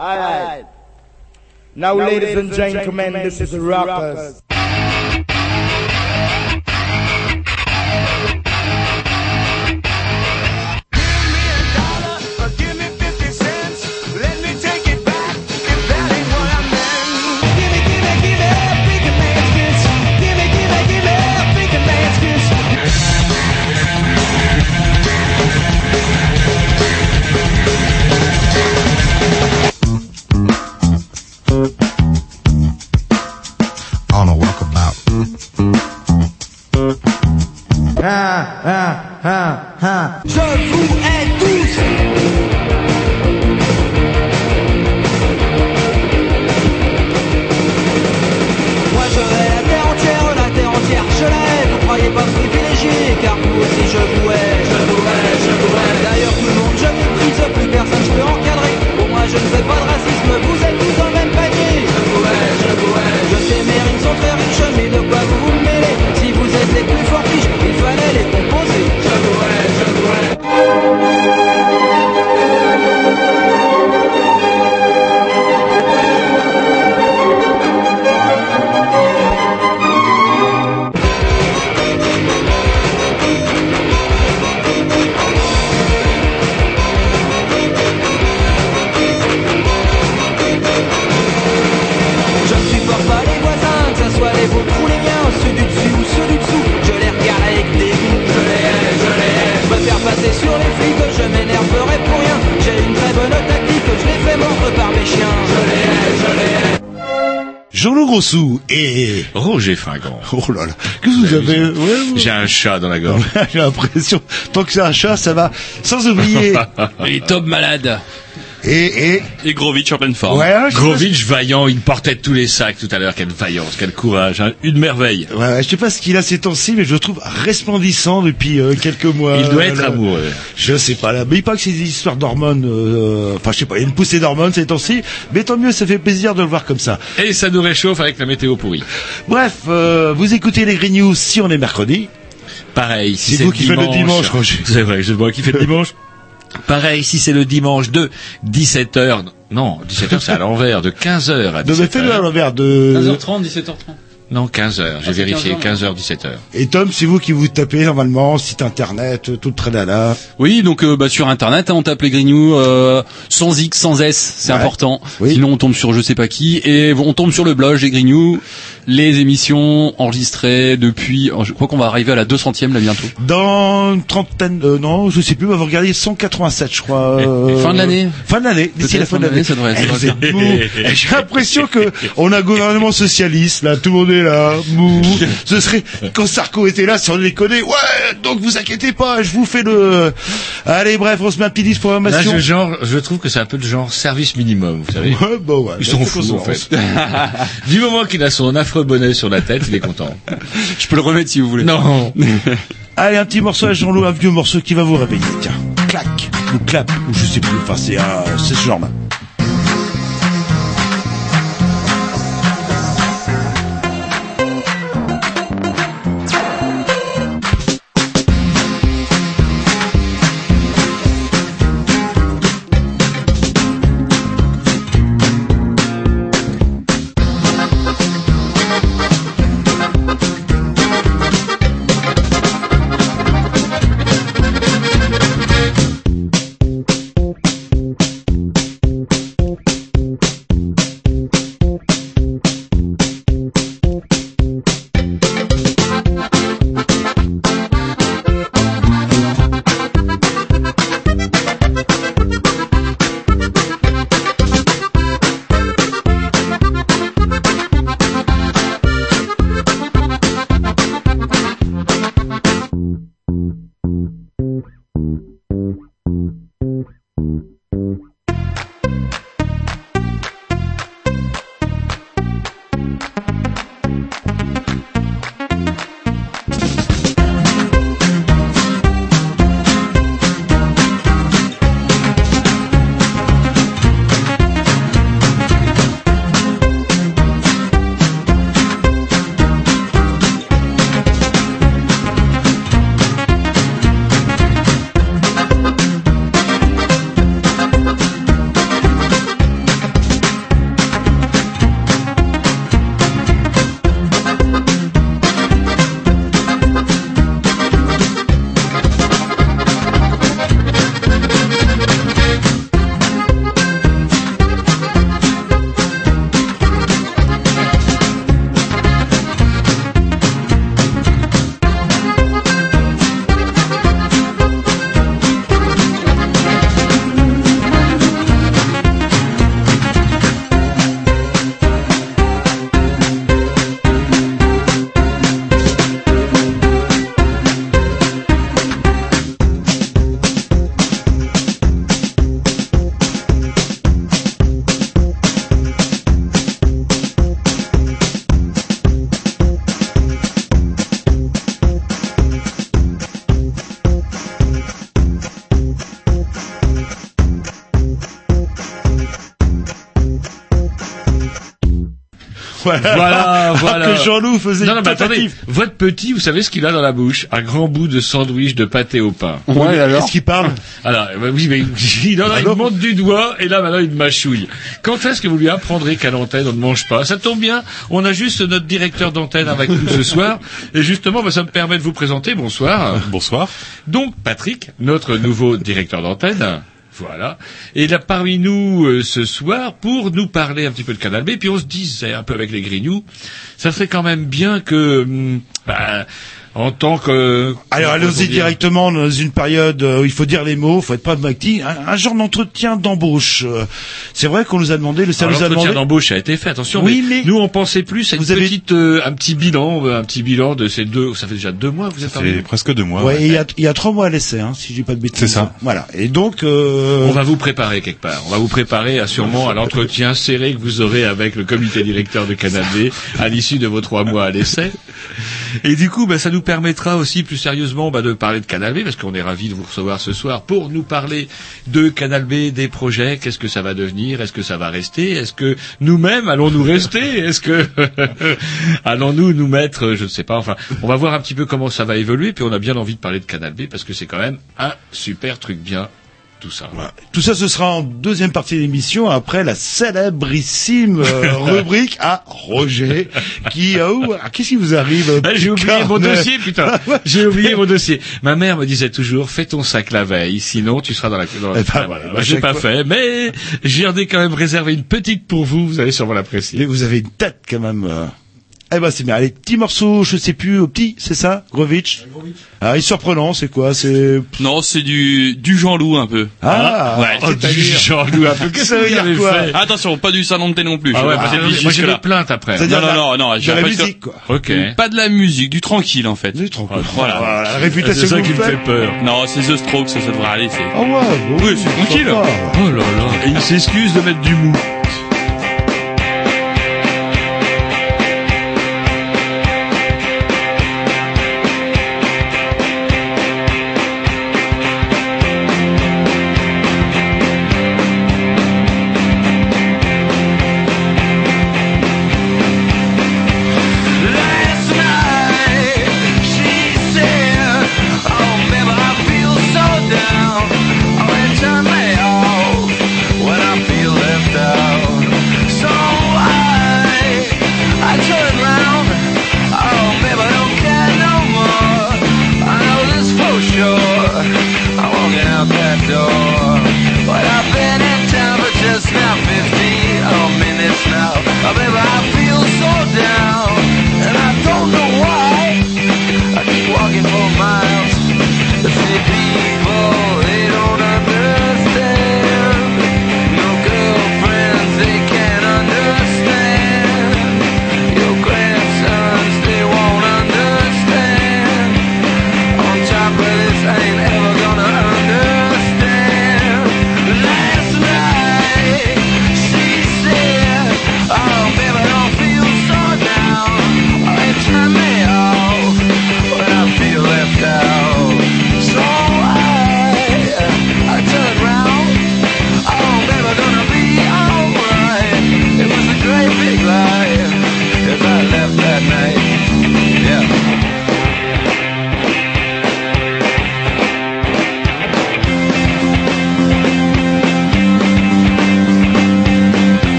All right. Now, now ladies, ladies and gentlemen, this is Rockers. Oh là là, qu'est-ce que vous avez ouais, J'ai un chat dans la gorge. J'ai l'impression, tant que c'est un chat, ça va. Sans oublier. Et Tom malade. Et, et, Et Grovitch en pleine forme. ouais, hein, je sais pas Grovitch vaillant, il portait tous les sacs tout à l'heure. Quelle vaillance, quel courage, hein. une merveille. ouais, ouais, je sais pas ce qu'il a ces temps-ci, mais je le trouve resplendissant depuis euh, quelques mois. Il doit Euh, être là. amoureux. Je sais pas, là. Mais il paraît que c'est des histoires d'hormones, euh, enfin, je sais pas, il y a une poussée d'hormones ces temps-ci, mais tant mieux, ça fait plaisir de le voir comme ça. Et ça nous réchauffe avec la météo pourrie. Bref, euh, vous écoutez les Green News si on est mercredi. Pareil, si C'est c'est vous qui faites le dimanche, Roger. C'est vrai, c'est moi qui fais le dimanche. Pareil, si c'est le dimanche de 17h, non, 17h c'est à l'envers, de 15h à Donc, faites-le à 17h. l'envers de... 15h30, 17h30. Non, 15h, j'ai c'est vérifié, 15h, 15h, 17h. Et Tom, c'est vous qui vous tapez normalement, site internet, euh, tout le tralala. Oui, donc euh, bah, sur internet, hein, on tape les Grignoux euh, sans X, sans S, c'est Ouais. important. Oui. Sinon on tombe sur je sais pas qui et on tombe sur le blog les Grignoux, les émissions enregistrées depuis. oh, je crois qu'on va arriver à la 200e là bientôt. Dans une trentaine, euh, non, je sais plus, on va vous regarder 187, je crois. euh, Fin de l'année Fin de l'année, d'ici la fin de l'année. ça devrait- Eh, mou. Eh, J'ai l'impression que on a un gouvernement socialiste, là, tout le monde est là, mou. Ce serait, quand Sarko était là, sans déconner, ouais, donc vous inquiétez pas, je vous fais le... Allez, bref, on se met un petit disque Là, programmation. je, genre, je trouve que c'est un peu de genre service minimum, vous savez. Ouais, bah ouais, Ils bah, sont fous, en fait. du moment qu'il a son affreux bonnet sur la tête, il est content. Je peux le remettre si vous voulez. Non. Allez, un petit morceau à Jean-Loup, un vieux morceau qui va vous réveiller. Tiens, clac, ou clap, ou je sais plus, enfin c'est un- c'est ce genre-là. Voilà, voilà. que Jean-Loup faisait Non, non, une mais attendez, votre petit, vous savez ce qu'il a dans la bouche? Un grand bout de sandwich de pâté au pain. Ouais, Est-ce qu'il parle? Alors, euh, oui, mais il, en a, il Alors monte du doigt et là maintenant il mâchouille. Quand est-ce que vous lui apprendrez qu'à l'antenne on ne mange pas? Ça tombe bien, on a juste notre directeur d'antenne avec nous ce soir et justement bah, ça me permet de vous présenter. Bonsoir. Bonsoir. Donc Patrick, notre nouveau directeur d'antenne. Voilà. Et là parmi nous euh, ce soir pour nous parler un petit peu de Canal B. Puis on se disait un peu avec les Grignoux, ça serait quand même bien que, hum, bah, en tant que Alors allons-y dire directement dans une période euh, où il faut dire les mots, faut être pragmatique, un, un genre d'entretien d'embauche. Euh, C'est vrai qu'on nous a demandé, le service a l'entretien demandé. d'embauche a été fait, attention. Oui, mais, mais- nous on pensait plus à une Vous avez- petite, euh, un petit bilan, euh, un petit bilan de ces deux. Ça fait déjà deux mois que vous êtes Ça fait presque deux mois. Ouais, ouais. et il y a, il y a trois mois à l'essai, hein, si je dis pas de bêtises. C'est ça. Voilà. Et donc, euh, On va vous préparer quelque part. On va vous préparer à, sûrement à l'entretien serré que vous aurez avec le comité directeur de Canal D à l'issue de vos trois mois à l'essai. Et du coup, bah, ça nous permettra aussi plus sérieusement bah, de parler de Canal B parce qu'on est ravis de vous recevoir ce soir pour nous parler de Canal B, des projets, qu'est-ce que ça va devenir, est-ce que ça va rester, est-ce que nous-mêmes allons-nous rester, est-ce que allons-nous nous mettre, je ne sais pas. Enfin, on va voir un petit peu comment ça va évoluer. Puis on a bien envie de parler de Canal B parce que c'est quand même un super truc bien. Tout ça. voilà. tout ça, ce sera en deuxième partie de l'émission, après la célébrissime euh, rubrique à Roger, qui, euh, ah, qu'est-ce qui vous arrive euh, Ah, J'ai oublié mon Carnet dossier, putain. J'ai oublié mon dossier. Ma mère me disait toujours, fais ton sac la veille, sinon tu seras dans la. Dans la... Eh ben, voilà, J'ai pas fait, mais j'ai quand même réservé une petite pour vous. Vous allez sûrement Mais l'apprécier. vous avez une tête quand même. euh. Eh ben c'est bien. Allez, petit morceau, je sais plus, au petit, c'est ça, Grovitch. Ah, il est surprenant, c'est quoi C'est Non, c'est du du Jean-Loup un peu. ah, ouais, oh, C'est-à-dire, c'est-à-dire- Jean-Loup, un peu. Qu'est-ce Ça que veut vous dire quoi Attention, pas du salon de thé non plus. Ah ouais, vois. parce que Ah, moi j'ai des plaintes après. Non, non, non, non, de j'ai la pas- musique, quoi. Ok. Pas de la musique, du tranquille en fait. Êtes tranquille. Voilà. Voilà, la C'est réputation ça que qui me fait peur. Non, c'est The Strokes, ça, ça devrait aller. C'est... Ah ouais, bon, Oui, c'est tranquille. Oh là là. Et il s'excuse de mettre du mou.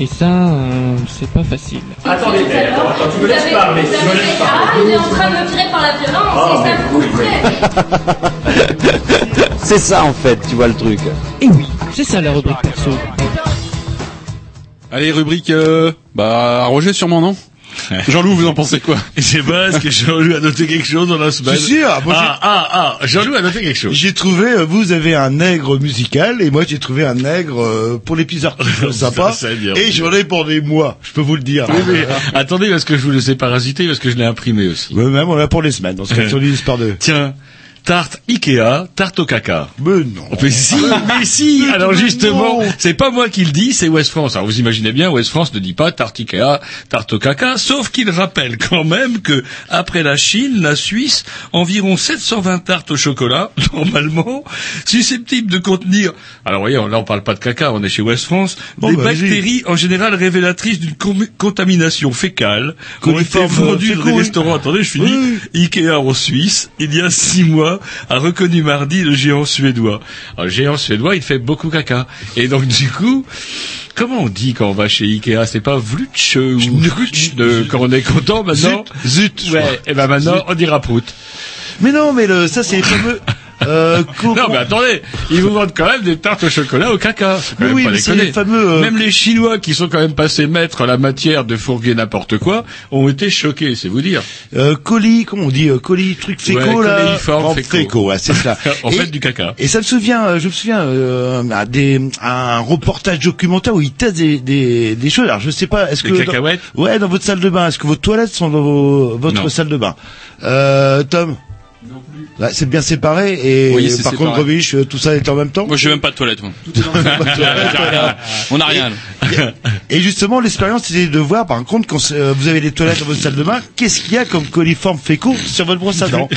Et ça, euh, c'est pas facile. Attendez, attends, attends, tu me laisses parler, tu me laisses parler. Ah, il est en train de me tirer par la violence, Oh, et ça me coûterait. C'est ça en fait, tu vois le truc. Et oui, c'est ça la rubrique perso. Allez, rubrique, euh, bah, Roger sûrement, non? Jean-Loup, vous en pensez quoi? Je sais pas, est-ce que Jean-Loup a noté quelque chose dans la semaine Si, si, ah, ah, ah, ah, Jean-Loup a noté quelque chose. J'ai trouvé, euh, vous avez un nègre musical et moi j'ai trouvé un nègre euh, pour les pizzas sympa. Ça, c'est bien. et j'en ai pour des mois, je peux vous le dire. Oui, mais attendez, parce que je vous laissais parasiter, parce que je l'ai imprimé aussi. Ouais, même on l'a pour les semaines, dans ce cas sur l'histoire de... Tiens, tarte Ikea, tarte au caca. Mais non. Mais si, mais si. Alors justement, c'est pas moi qui le dis, c'est West France. Alors vous imaginez bien, West France ne dit pas tarte Ikea, tarte au caca, sauf qu'il rappelle quand même que après la Chine, la Suisse, environ 720 tartes au chocolat, normalement, susceptibles de contenir. Alors voyez, là on parle pas de caca, on est chez West France, Bon, des bah, bactéries en général révélatrices d'une contamination fécale, Coliforme, euh, vendues dans des restaurants. Attendez, je finis. Oui. Ikea en Suisse, il y a six mois, a reconnu mardi le géant suédois. Alors, le géant suédois, il fait beaucoup caca. Et donc, du coup, comment on dit quand on va chez Ikea? C'est pas Vlutsch ou Vlutsch de- quand on est content maintenant? Zut, Ouais, et ben maintenant, on dira prout. Mais non, mais le, ça c'est les fameux... Euh, Non, mais attendez, ils vous vendent quand même des tartes au chocolat au caca. Même Oui, pas mais c'est les fameux, euh, Même les Chinois qui sont quand même passés maîtres la matière de fourguer n'importe quoi ont été choqués, c'est vous dire. euh, colis, comment on dit, euh, colis, truc féco Ouais, là. féco. c'est ça. en Et- fait, du caca. Et ça me souvient, euh, je me souviens euh, à des à un reportage documentaire où ils testent des, des, des choses. Alors je sais pas, est-ce Des que dans- cacahuètes? Ouais dans votre salle de bain, est-ce que vos toilettes sont dans vos, votre Non. salle de bain? Euh, Tom? C'est bien séparé et Oui, c'est par séparé. contre Rebiche, euh, tout ça est en même temps. Moi, j'ai même pas de toilette, moi. On a rien. là. Et justement, l'expérience, c'était de voir, par contre, quand euh, vous avez des toilettes dans votre salle de bain, qu'est-ce qu'il y a comme coliforme fécaux sur votre brosse à dents?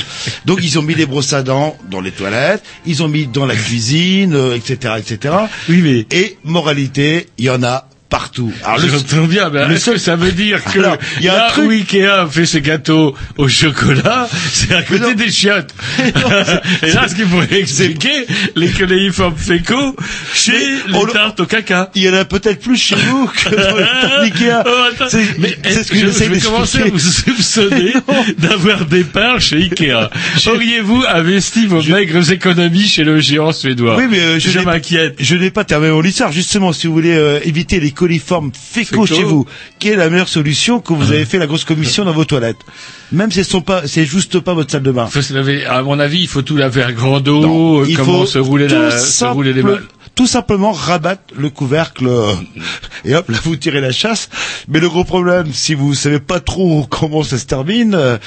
Donc, ils ont mis des brosses à dents dans les toilettes, ils ont mis dans la cuisine, euh, etc., etc. Oui, mais Et moralité, il y en a partout. Alors, le- J'entends bien, mais le que seul- ça veut dire que Alors, il y a un truc- où Ikea fait ses gâteaux au chocolat, c'est à côté non. des chiottes. Et là, ce qu'il pourrait expliquer, les coléiformes fécaux chez Mais les le- tartes au caca. il y en a peut-être plus chez vous que dans les tartes Ikea. Oh. C'est- ce que je, je vais commencer à vous soupçonner d'avoir des parts chez Ikea. Auriez-vous investi vos maigres économies chez le géant suédois? Oui, mais euh, je, je m'inquiète. Je n'ai pas terminé mon histoire. Justement, si vous voulez euh, éviter les coliformes fécaux Fécaux. chez vous, quelle est la meilleure solution quand vous avez fait la grosse commission dans vos toilettes Même si elles sont pas, c'est juste pas votre salle de bain. Faut se laver, à mon avis, il faut tout laver à grand eau, euh, comment se rouler, la, se rouler les mains. Tout simplement rabattre le couvercle euh, et hop, là vous tirez la chasse. Mais le gros problème, si vous savez pas trop comment ça se termine, euh,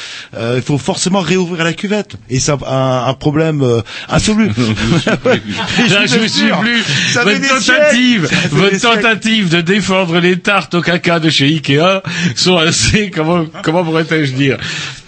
il faut forcément réouvrir la cuvette. Et c'est un, un- un problème euh, insoluble. Je me suis plus. ça Votre tentative, siècles, votre tentative de défendre les tartes au caca de chez Ikea sont assez, comment, comment pourrais-je dire?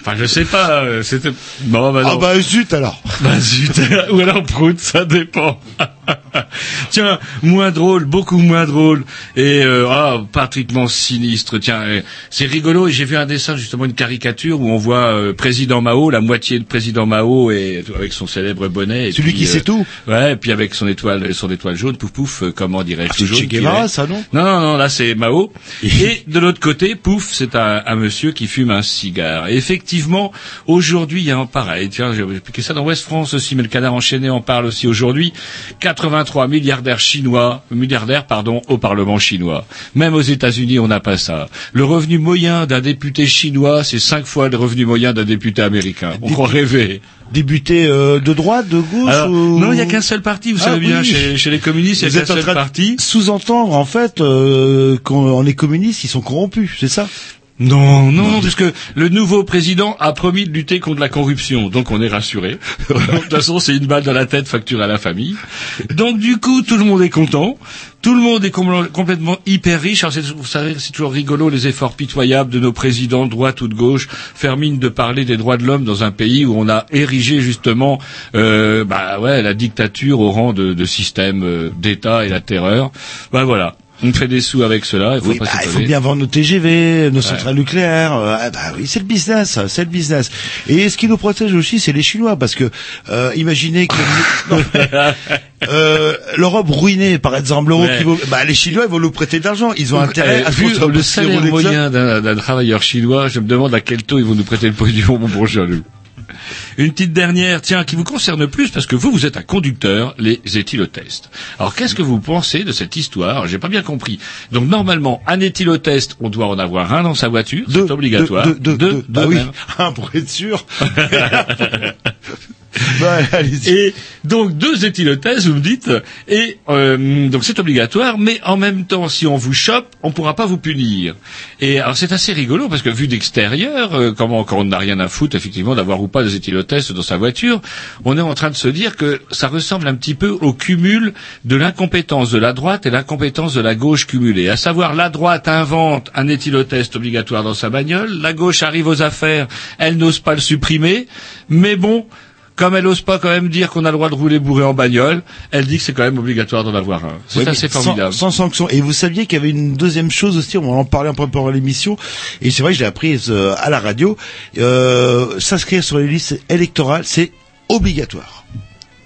Enfin, je sais pas, euh, c'était, bon, bah non. Ah bah zut alors. Bah zut, ou alors prout, ça dépend. Tiens, moins drôle, beaucoup moins drôle, et euh, ah, pratiquement sinistre. Tiens, euh, c'est rigolo, et j'ai vu un dessin, justement, une caricature où on voit euh, président Mao, la moitié de président Mao, et avec son célèbre bonnet. Et Celui puis, qui sait euh, tout. Ouais, et puis avec son étoile, son étoile jaune, pouf pouf, euh, comment dirais-je Ah, c'est toujours Che Guevara, ça, non? Non, non, non, là c'est Mao. Et de l'autre côté, pouf, c'est un, un monsieur qui fume un cigare. Et effectivement, aujourd'hui, il y a un pareil. Tiens, j'ai expliqué ça dans West France aussi, mais le canard enchaîné en parle aussi aujourd'hui. 83 milliardaires chinois, milliardaires, pardon, au Parlement chinois. Même aux États-Unis, on n'a pas ça. Le revenu moyen d'un député chinois, c'est cinq fois le revenu moyen d'un député américain. On croit rêver. Débuté euh, de droite, de gauche Alors, ou... non, il n'y a qu'un seul parti, vous Ah, savez bien, chez, chez les communistes, il n'y a qu'un seul parti. sous-entendre en fait euh, qu'on on est communiste, ils sont corrompus, c'est ça? Non, non, non, puisque le nouveau président a promis de lutter contre la corruption, donc on est rassuré. de toute façon, c'est une balle dans la tête facturée à la famille. Donc du coup, tout le monde est content. Tout le monde est com- complètement hyper riche. Alors, c'est- vous savez, c'est toujours rigolo les efforts pitoyables de nos présidents de droite ou de gauche, faire mine de parler des droits de l'homme dans un pays où on a érigé justement, euh, bah ouais, la dictature au rang de, de système euh, d'État et la terreur. Bah voilà. On fait des sous avec cela. Il faut Oui, pas bah, il faut bien vendre nos TGV, nos centrales nucléaires. euh, ah, bah oui, c'est le business, c'est le business. Et ce qui nous protège aussi, c'est les Chinois, parce que euh, imaginez que euh, l'Europe ruinée par exemple l'euro Ouais. qui vaut, bah les Chinois ils vont nous prêter de l'argent, ils ont intérêt Eh, à vu le salaire moyen d'un travailleur chinois, je me demande à quel taux ils vont nous prêter le pognon, mon bon nous. Une petite dernière, tiens, qui vous concerne plus parce que vous, vous êtes un conducteur, les éthylotests. Alors, qu'est-ce que vous pensez de cette histoire J'ai pas bien compris. Donc, normalement, un éthylotest, on doit en avoir un dans sa voiture, c'est obligatoire. Deux, deux, deux, Deux, deux oui, un pour être sûr. bah. Et donc deux éthylothèses, vous me dites, et euh, donc c'est obligatoire, mais en même temps, si on vous chope, on pourra pas vous punir. Et alors c'est assez rigolo parce que vu d'extérieur, euh, comment quand on n'a rien à foutre effectivement d'avoir ou pas des éthylotests dans sa voiture, on est en train de se dire que ça ressemble un petit peu au cumul de l'incompétence de la droite et l'incompétence de la gauche cumulée. À savoir, la droite invente un éthylotest obligatoire dans sa bagnole, la gauche arrive aux affaires, elle n'ose pas le supprimer, mais bon, comme elle n'ose pas quand même dire qu'on a le droit de rouler bourré en bagnole, elle dit que c'est quand même obligatoire d'en avoir un. C'est assez formidable. Sans, sanction. Et vous saviez qu'il y avait une deuxième chose aussi, on en parlait en préparant l'émission, et c'est vrai que je l'ai apprise euh, à la radio, euh, s'inscrire sur les listes électorales, c'est obligatoire.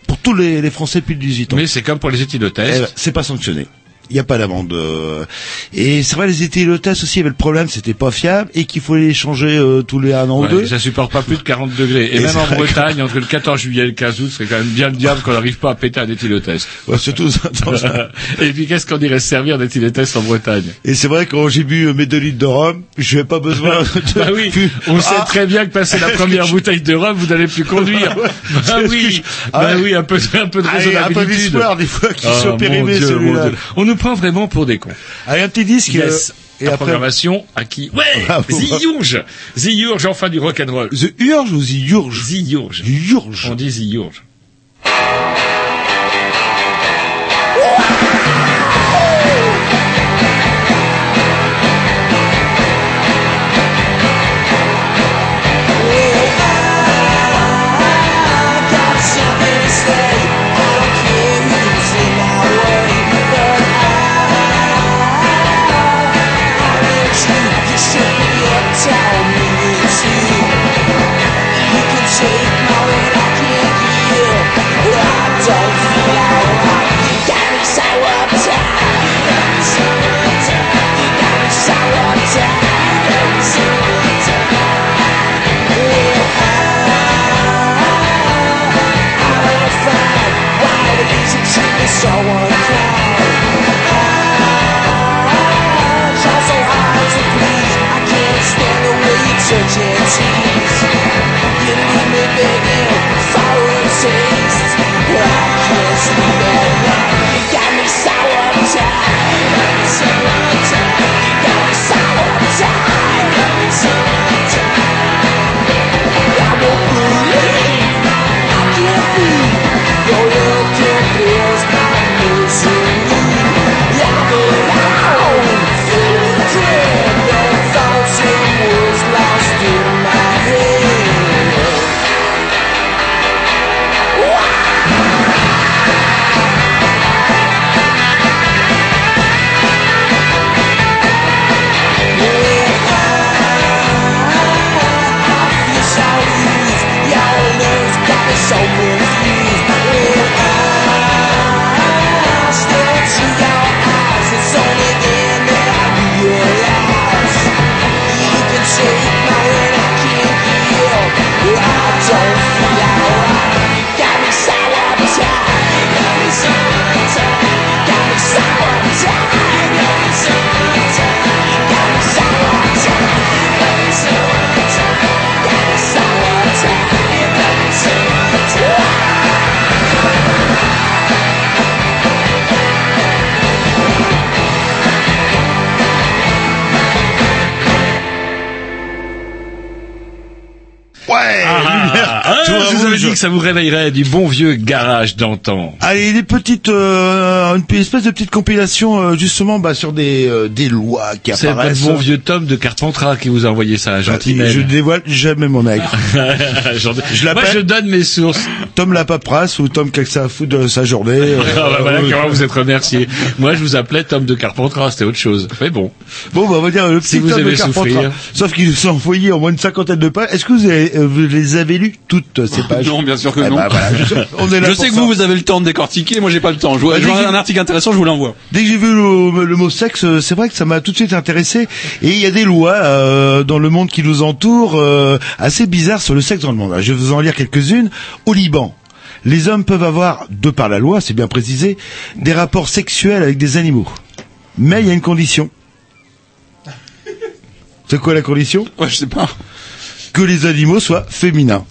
Pour tous les, les Français depuis 18 ans. Mais c'est comme pour les Eh ben, c'est pas sanctionné. Il n'y a pas d'amende. euh. Et c'est vrai, les éthylotests aussi, il y avait le problème, c'était pas fiable, et qu'il faut les changer euh, tous les un an Ouais, ou deux. ça supporte pas plus de 40 degrés. Et, Et même en que- Bretagne, entre le 14 juillet et le 15 août, c'est quand même bien le diable qu'on n'arrive pas à péter un éthylotest. Ouais, surtout et puis qu'est-ce qu'on irait se servir d'éthylotest en Bretagne? Et c'est vrai, quand j'ai bu euh, mes deux litres de rhum, je n'ai pas besoin de... Bah oui, on sait Ah, très bien que passer la première bouteille de rhum, vous n'allez plus conduire. bah oui, je- bah Ah oui, un peu, un peu de Allez, un peu raisonnabilité. d'histoire, des fois, qui Ah, sont périmés, celui-là. Dieu. On nous prend vraiment pour des cons. Allez, un petit disque. Yes. euh, et La après, programmation à qui Ouais Bravo. The Urge The Urge, enfin du rock'n'roll. The Urge ou The Urge The Urge. The Urge. On dit The Urge. someone Ah, que ça vous réveillerait du bon vieux garage d'antan. Allez, des petites, euh, une espèce de petite compilation euh, justement bah, sur des euh, des lois qui C'est votre apparaissent. bon vieux Tom de Carpentras qui vous a envoyé ça, Bah, gentil je dévoile jamais mon. J'en- Je Moi, je donne mes sources. Tom la paperasse ou Tom qui a que ça à foutre de sa journée. euh, Ah bah voilà euh, comment vous êtes remercié. Moi, je vous appelais Tom de Carpentras, c'était autre chose. Mais bon. Bon, bah, on va dire le petit Si vous Tom de Carpentras. souffrir. Sauf qu'il nous a envoyé en moins une cinquantaine de pages. Est-ce que vous, avez- euh, vous les avez lues toutes ces pages Non, bien sûr que Eh non. bah, voilà, je, on est là Je pour sais que ça. vous, vous avez le temps de décortiquer, moi j'ai pas le temps. Je vois, je vois Vas-y. un article intéressant, je vous l'envoie. Dès que j'ai vu le, le mot sexe, euh, c'est vrai que ça m'a tout de suite intéressé. Et il y a des lois euh, dans le monde qui nous entoure euh, assez bizarres sur le sexe dans le monde. Je vais vous en lire quelques-unes. Au Liban, les hommes peuvent avoir, de par la loi, c'est bien précisé, des rapports sexuels avec des animaux. Mais il y a une condition. C'est quoi la condition? Ouais, je sais pas. Que les animaux soient féminins.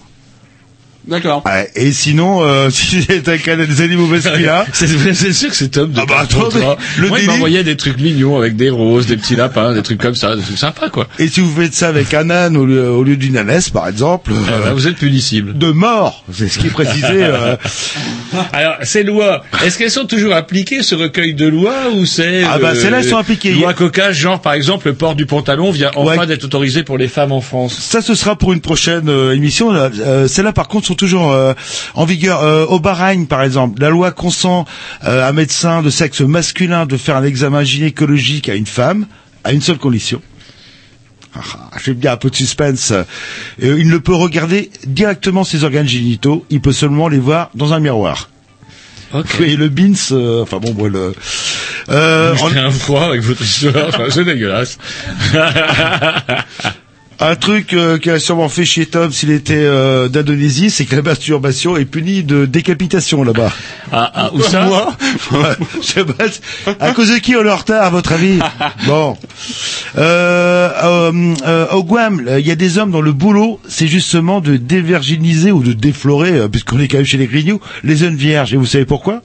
D'accord. Ouais, et sinon, euh, si j'étais avec un des animaux masculins, C'est c'est sûr que c'est Tom de Ah bah, attendez, le Moi, il délire- m'envoyait des trucs mignons avec des roses, des petits lapins, des trucs comme ça, des trucs sympas, quoi. et si vous faites ça avec un âne au lieu, au lieu d'une ânesse, par exemple, Ah euh, bah, vous êtes punicible. de mort, c'est ce qui est précisé. euh, Alors, ces lois, est-ce qu'elles sont toujours appliquées, ce recueil de lois, ou c'est... Ah bah, celles-là, elles sont appliquées. Loi cocasse, genre, par exemple, le port du pantalon vient enfin Ouais. d'être autorisé pour les femmes en France? ça, ce sera pour une prochaine euh, émission. là. Euh, Celles-là, par contre, sont toujours euh, en vigueur. Euh, au Bahreïn, par exemple, la loi consent euh, à un médecin de sexe masculin de faire un examen gynécologique à une femme, à une seule condition. Ah, ah, J'aime bien un peu de suspense. Euh, il ne peut regarder directement ses organes génitaux, il peut seulement les voir dans un miroir. Et le bins, euh, enfin bon, bon, le... Euh, en- un froid avec votre histoire, c'est dégueulasse. Un truc euh, qui a sûrement fait chier Tom s'il était euh, d'Indonésie, c'est que la masturbation est punie de décapitation là-bas. Ah, ah, où ça Moi Je sais pas, À cause de qui on est en retard, à votre avis? Bon. Euh, euh, euh, au Guam, il y a des hommes dont le boulot, c'est justement de dévirginiser ou de déflorer, puisqu'on est quand même chez les grignoux, les jeunes vierges. Et vous savez pourquoi?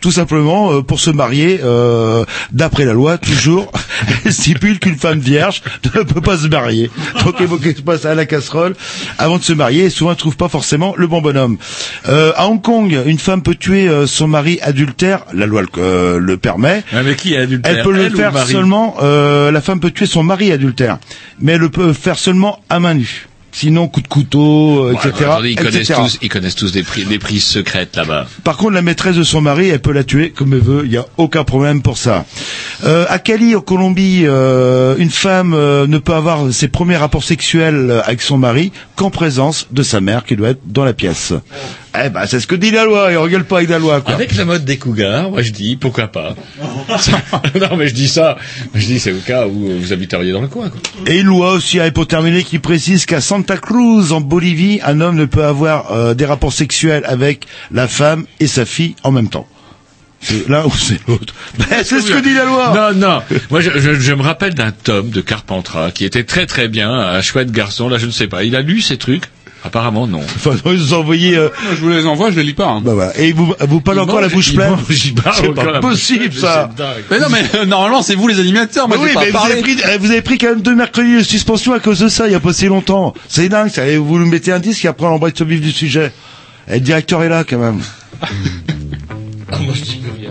Tout simplement euh, pour se marier, euh, d'après la loi, toujours, elle stipule qu'une femme vierge ne peut pas se marier. Donc il faut qu'elle se passe à la casserole avant de se marier, et souvent elle trouve pas forcément le bon bonhomme. Euh, à Hong Kong, une femme peut tuer euh, son mari adultère, la loi le, euh, le permet. Ah, mais qui est adultère? Elle peut le faire seulement, euh, la femme peut tuer son mari adultère, mais elle le peut faire seulement à main nue. Sinon, coup de couteau, euh, etc. attendez, ils connaissent tous, ils connaissent tous des, pri- des prises secrètes là-bas. Par contre, la maîtresse de son mari, elle peut la tuer comme elle veut. Il n'y a aucun problème pour ça. Euh, à Cali, en Colombie, euh, une femme euh, ne peut avoir ses premiers rapports sexuels avec son mari qu'en présence de sa mère, qui doit être dans la pièce. Eh ben, c'est ce que dit la loi. Et on rigole pas avec la loi, quoi. Avec la mode des cougars, moi je dis pourquoi pas. non mais je dis ça, je dis c'est au cas où vous habiteriez dans le coin. Quoi. Et une loi aussi, pour terminer, qui précise qu'à Santa Cruz, en Bolivie, un homme ne peut avoir euh, des rapports sexuels avec la femme et sa fille en même temps. C'est l'un ou c'est l'autre. Ben, c'est ce que dit la loi. Non non, moi je, je, je me rappelle d'un Tom de Carpentras qui était très très bien, un chouette garçon. Là je ne sais pas, il a lu ces trucs. Apparemment non. Enfin, ils nous ont envoyé... euh, Moi, je vous les envoie, je les lis pas. hein. bah, voilà. Et vous, vous parlez encore la bouche pleine C'est pas bouche possible, ça. Mais non, mais euh, normalement, c'est vous les animateurs. Moi, j'ai oui, pas mais vous parlé. avez, pris, eh, vous avez pris quand même deux mercredis de suspension à cause de ça, il y a pas si longtemps. C'est dingue, ça. Et vous nous mettez un disque et après on embrasse au vif du sujet. Et le directeur est là, quand même. Moi je dis plus rien.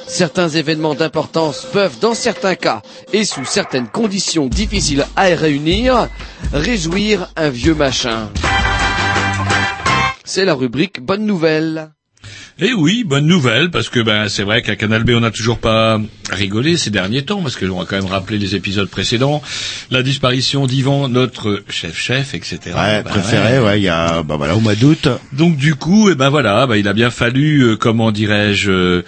certains événements d'importance peuvent, dans certains cas, et sous certaines conditions difficiles à réunir, réjouir un vieux machin. C'est la rubrique Bonne Nouvelle. Eh oui, bonne nouvelle, parce que ben c'est vrai qu'à Canal B on n'a toujours pas rigolé ces derniers temps, parce que l'on va quand même rappeler les épisodes précédents, la disparition d'Ivan, notre chef-chef, etc. Ouais, Ben préféré, ouais, il y a, bah voilà, au mois d'août. Donc du coup, eh ben voilà, ben, il a bien fallu, euh, comment dirais-je, euh,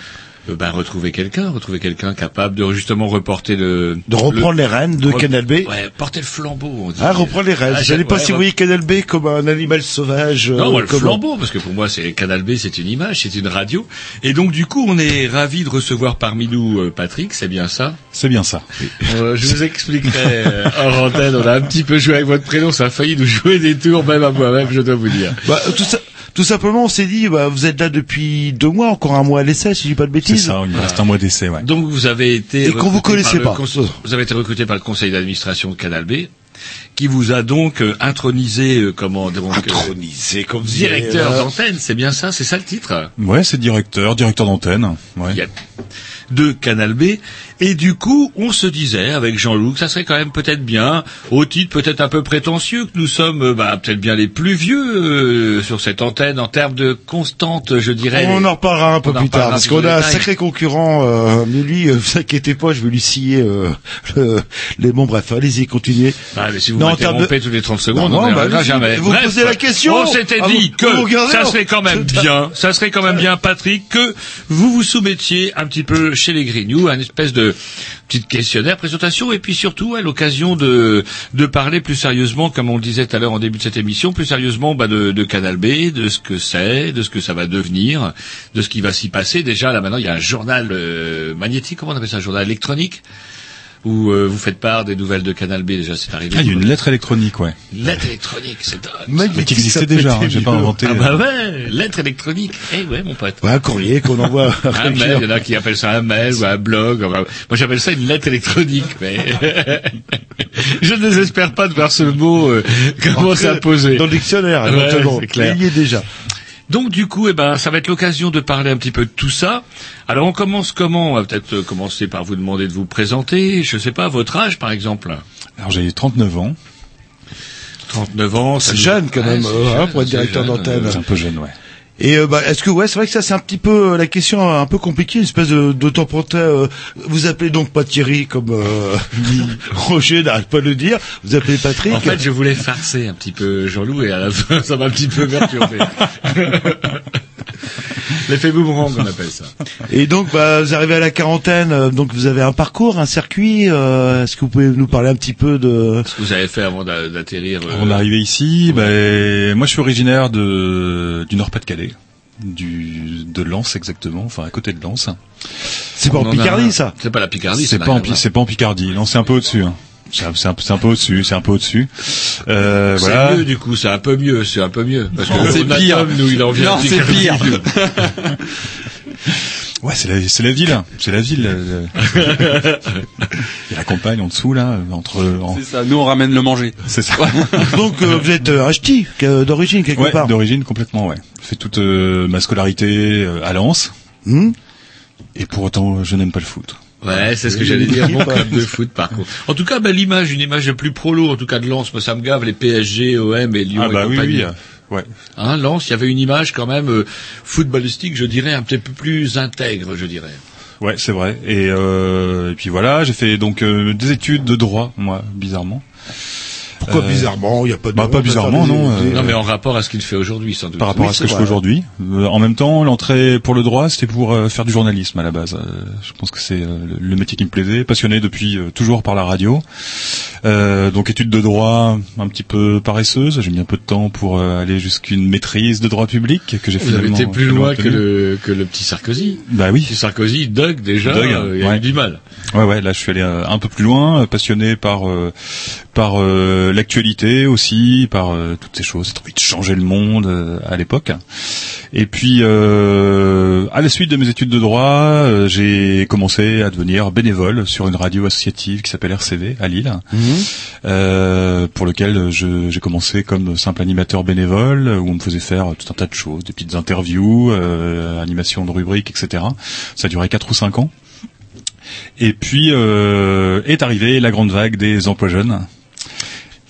euh, ben, retrouver quelqu'un, retrouver quelqu'un capable de justement reporter le... De reprendre le- les rênes de Canal B. Ouais, porter le flambeau, on dit. Ah, reprendre les rênes. Ah, Je savais pas ouais, si vous voyez Canal B comme un animal sauvage. Non, euh, moi, le flambeau, parce que pour moi, c'est Canal B, c'est une image, c'est une radio. Et donc, du coup, on est ravis de recevoir parmi nous euh, Patrick, c'est bien ça? C'est bien ça. Euh, Je vous expliquerai euh, hors antenne, on a un petit peu joué avec votre prénom, ça a failli nous jouer des tours, même à moi-même, je dois vous dire. Bah, tout ça, tout simplement, on s'est dit, bah, vous êtes là depuis deux mois, encore un mois à l'essai, si je dis pas de C'est bêtises. ça, il me reste un mois d'essai, ouais. Donc, vous avez été... Et qu'on vous recruté connaissait par le pas. Vous avez été recruté par le conseil d'administration de Canal B, qui vous a donc euh, intronisé, euh, comment, donc, euh, Intronisé, comme directeur euh, d'antenne, c'est bien ça, c'est ça le titre? Ouais, c'est directeur, directeur d'antenne. Ouais. Yep. de Canal B. Et du coup, on se disait avec Jean-Loup que ça serait quand même peut-être bien, au titre peut-être un peu prétentieux, que nous sommes euh, bah, peut-être bien les plus vieux euh, sur cette antenne en termes de constante, je dirais. On en reparlera un peu On plus tard, parce qu'on a un sacré concurrent, euh, mais lui, euh, vous inquiétez pas, je vais lui scier euh, le- les... Bon, bref, allez-y, continuez. Ah, mais si vous m'interrompez de- tous les 30 secondes, Non, on bah, jamais. vous Bref, posez la question. On s'était Ah, dit vous- que ça non serait quand même bien, ça serait quand même bien, Patrick, que vous vous soumettiez un petit peu chez les Grignoux, un espèce de petite questionnaire, présentation, et puis surtout l'occasion de, de parler plus sérieusement, comme on le disait tout à l'heure en début de cette émission, plus sérieusement bah, de, de Canal B, de ce que c'est, de ce que ça va devenir, de ce qui va s'y passer. Déjà, là maintenant, il y a un journal euh, magnétique, comment on appelle ça, un journal électronique où euh, vous faites part des nouvelles de Canal B, déjà c'est arrivé. Ah, il y a une lettre électronique, ouais. Une lettre électronique, c'est dingue. Mais qui existait déjà, hein, j'ai pas inventé. Ah bah ouais, lettre électronique. Eh ouais, mon pote. Ouais, un courrier qu'on envoie. Un mail, il y en a qui appellent ça un mail ou un blog. enfin, moi, j'appelle ça une lettre électronique, mais je ne désespère pas de voir ce mot euh, commencer à poser. Dans le dictionnaire, Ouais, c'est clair. Il y est déjà. Donc du coup, eh ben, ça va être l'occasion de parler un petit peu de tout ça. Alors on commence comment? On va peut-être euh, commencer par vous demander de vous présenter. Je sais pas votre âge, par exemple. Alors j'ai 39 ans. 39 ans, C'est jeune quand même, Ouais, euh, hein, jeune, pour être directeur d'antenne. C'est un peu jeune, ouais. Et euh, bah, est-ce que ouais, c'est vrai que ça c'est un petit peu euh, la question un peu compliquée, une espèce de, de euh, vous appelez donc pas Thierry comme euh, Roger n'arrête pas de le dire. Vous appelez Patrick. En fait, je voulais farcer un petit peu Jean-Loup et à la fin, ça m'a un petit peu perturbé. L'effet boomerang, on appelle ça. Et donc bah, vous arrivez à la quarantaine, euh, donc vous avez un parcours, un circuit. euh, est-ce que vous pouvez nous parler un petit peu de Ce que vous avez fait avant d'a- d'atterrir. euh, On est arrivé ici, ben, moi je suis originaire de, du Nord-Pas-de-Calais. Du, de Lens exactement, enfin à côté de Lens. C'est pas on en a- Picardie ça? C'est pas la Picardie, C'est pas, en, pas en Picardie, non c'est un peu au-dessus. hein. C'est un, peu au-dessus, c'est un peu au-dessus. Euh, C'est voilà. mieux du coup, c'est un peu mieux, c'est un peu mieux. Parce que c'est pire. nous, il en vient Non, c'est pire. Ouais, c'est la, c'est la ville, c'est la ville. Il y a la campagne en dessous là, entre. en- C'est ça, nous on ramène le manger. C'est ça. Donc euh, vous êtes euh, que- d'origine quelque Ouais, part. d'origine complètement, ouais. Fait toute euh, ma scolarité euh, à Lens, Hmm et pour autant, je n'aime pas le foot. Ouais, c'est ce que j'allais dire, bah. club de foot par contre. En tout cas, bah, l'image, une image plus prolo, en tout cas de Lens, moi ça me gave, les PSG, OM et Lyon ah bah et oui, compagnie. oui. Ouais. Hein, Lens, il y avait une image quand même euh, footballistique, je dirais, un petit peu plus intègre, je dirais. Ouais, c'est vrai. Et, euh, et puis voilà, j'ai fait donc euh, des études de droit, moi, bizarrement. Pourquoi Euh, bizarrement Il y a pas de. bah, pas bizarrement, non, euh, Non, mais en rapport à ce qu'il fait aujourd'hui, sans doute. par rapport Oui, à ce que je vrai. fais aujourd'hui. Euh, en même temps, l'entrée pour le droit, c'était pour euh, faire du journalisme à la base. Euh, je pense que c'est euh, le- métier qui me plaisait, passionné depuis euh, toujours par la radio. Euh, donc études de droit un petit peu paresseuse. J'ai mis un peu de temps pour euh, aller jusqu'une maîtrise de droit public que j'ai Vous avez finalement été plus finalement loin que le, que le petit Sarkozy. Bah oui. Petit Sarkozy, Doug, déjà, Doug, euh, il a ouais. eu du mal. Ouais ouais, là je suis allé euh, un peu plus loin, euh, passionné par euh, par euh, l'actualité aussi, par euh, toutes ces choses, cette envie de changer le monde euh, à l'époque. Et puis euh, à la suite de mes études de droit, euh, j'ai commencé à devenir bénévole sur une radio associative qui s'appelle RCV à Lille, euh, pour lequel j'ai commencé comme simple animateur bénévole où on me faisait faire tout un tas de choses, des petites interviews, euh, animation de rubriques, etc. Ça duré quatre ou cinq ans. Et puis euh, est arrivée la grande vague des emplois jeunes.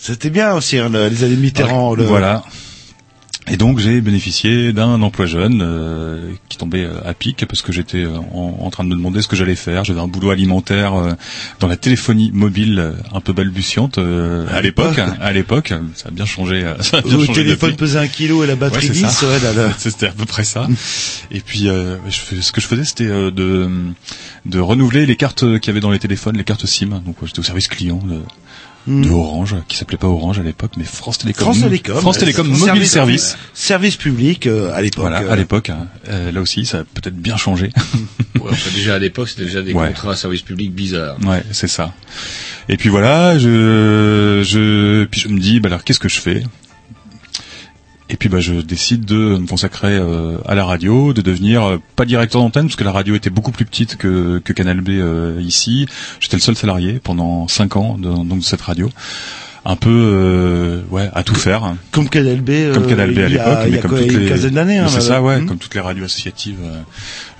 C'était bien aussi hein, le- les années Mitterrand. le- Voilà. Et donc j'ai bénéficié d'un emploi jeune euh, qui tombait euh, à pic parce que j'étais euh, en, en train de me demander ce que j'allais faire. J'avais un boulot alimentaire euh, dans la téléphonie mobile euh, un peu balbutiante euh, à l'époque. À l'époque, ça a bien changé. Ça a bien Le changé téléphone depuis. pesait un kilo et la batterie Ouais, c'est 10. ça. ouais, là, là. C'était à peu près ça. Et puis, euh, je ce que je faisais, c'était euh, de, de renouveler les cartes qu'il y avait dans les téléphones, les cartes SIM. Donc, j'étais au service client de, de Orange, qui s'appelait pas Orange à l'époque, mais France Télécom. France Télécom. France Télécom service- Mobile Service. Service public euh, à l'époque. Voilà, euh. à l'époque. hein. Euh, là aussi, ça a peut-être bien changé. Ouais, enfin, déjà à l'époque, c'était déjà des Ouais. contrats à service public bizarres. Ouais, c'est ça. Et puis voilà, je, je, puis je me dis, bah alors qu'est-ce que je fais? Et puis bah je décide de me consacrer euh, à la radio, de devenir euh, pas directeur d'antenne parce que la radio était beaucoup plus petite que, Canal B euh, ici. J'étais le seul salarié pendant cinq ans de, de cette radio. Un peu, euh, ouais, à tout faire. Comme Canal B. euh, Comme Canal B à l'époque, mais comme toutes les, hein, c'est là, ça, ouais, hmm. comme toutes les radios associatives, euh,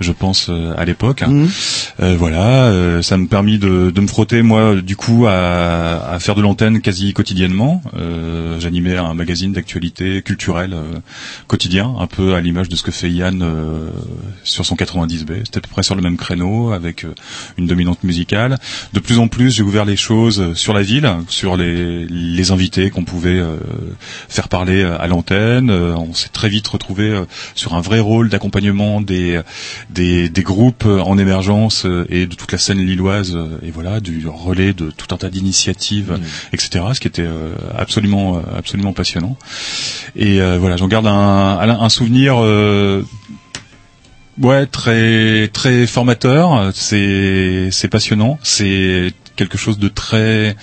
je pense euh, à l'époque. Mhm. Euh, voilà, euh, ça me permis de, de me frotter moi du coup à, à faire de l'antenne quasi quotidiennement. Euh, J'animais un magazine d'actualité culturelle euh, quotidien, un peu à l'image de ce que fait Yann euh, sur son 90B. C'était à peu près sur le même créneau avec euh, une dominante musicale. De plus en plus, j'ai ouvert les choses sur la ville, sur les, les invités qu'on pouvait euh, faire parler euh, à l'antenne. Euh, on s'est très vite retrouvé euh, sur un vrai rôle d'accompagnement des, des, des groupes en émergence euh, et de toute la scène lilloise euh, et voilà du relais de tout un tas d'initiatives, etc. Ce qui était euh, absolument absolument passionnant. Et euh, voilà, j'en garde un, un souvenir. euh, Ouais, très très formateur. C'est c'est passionnant. C'est quelque chose de très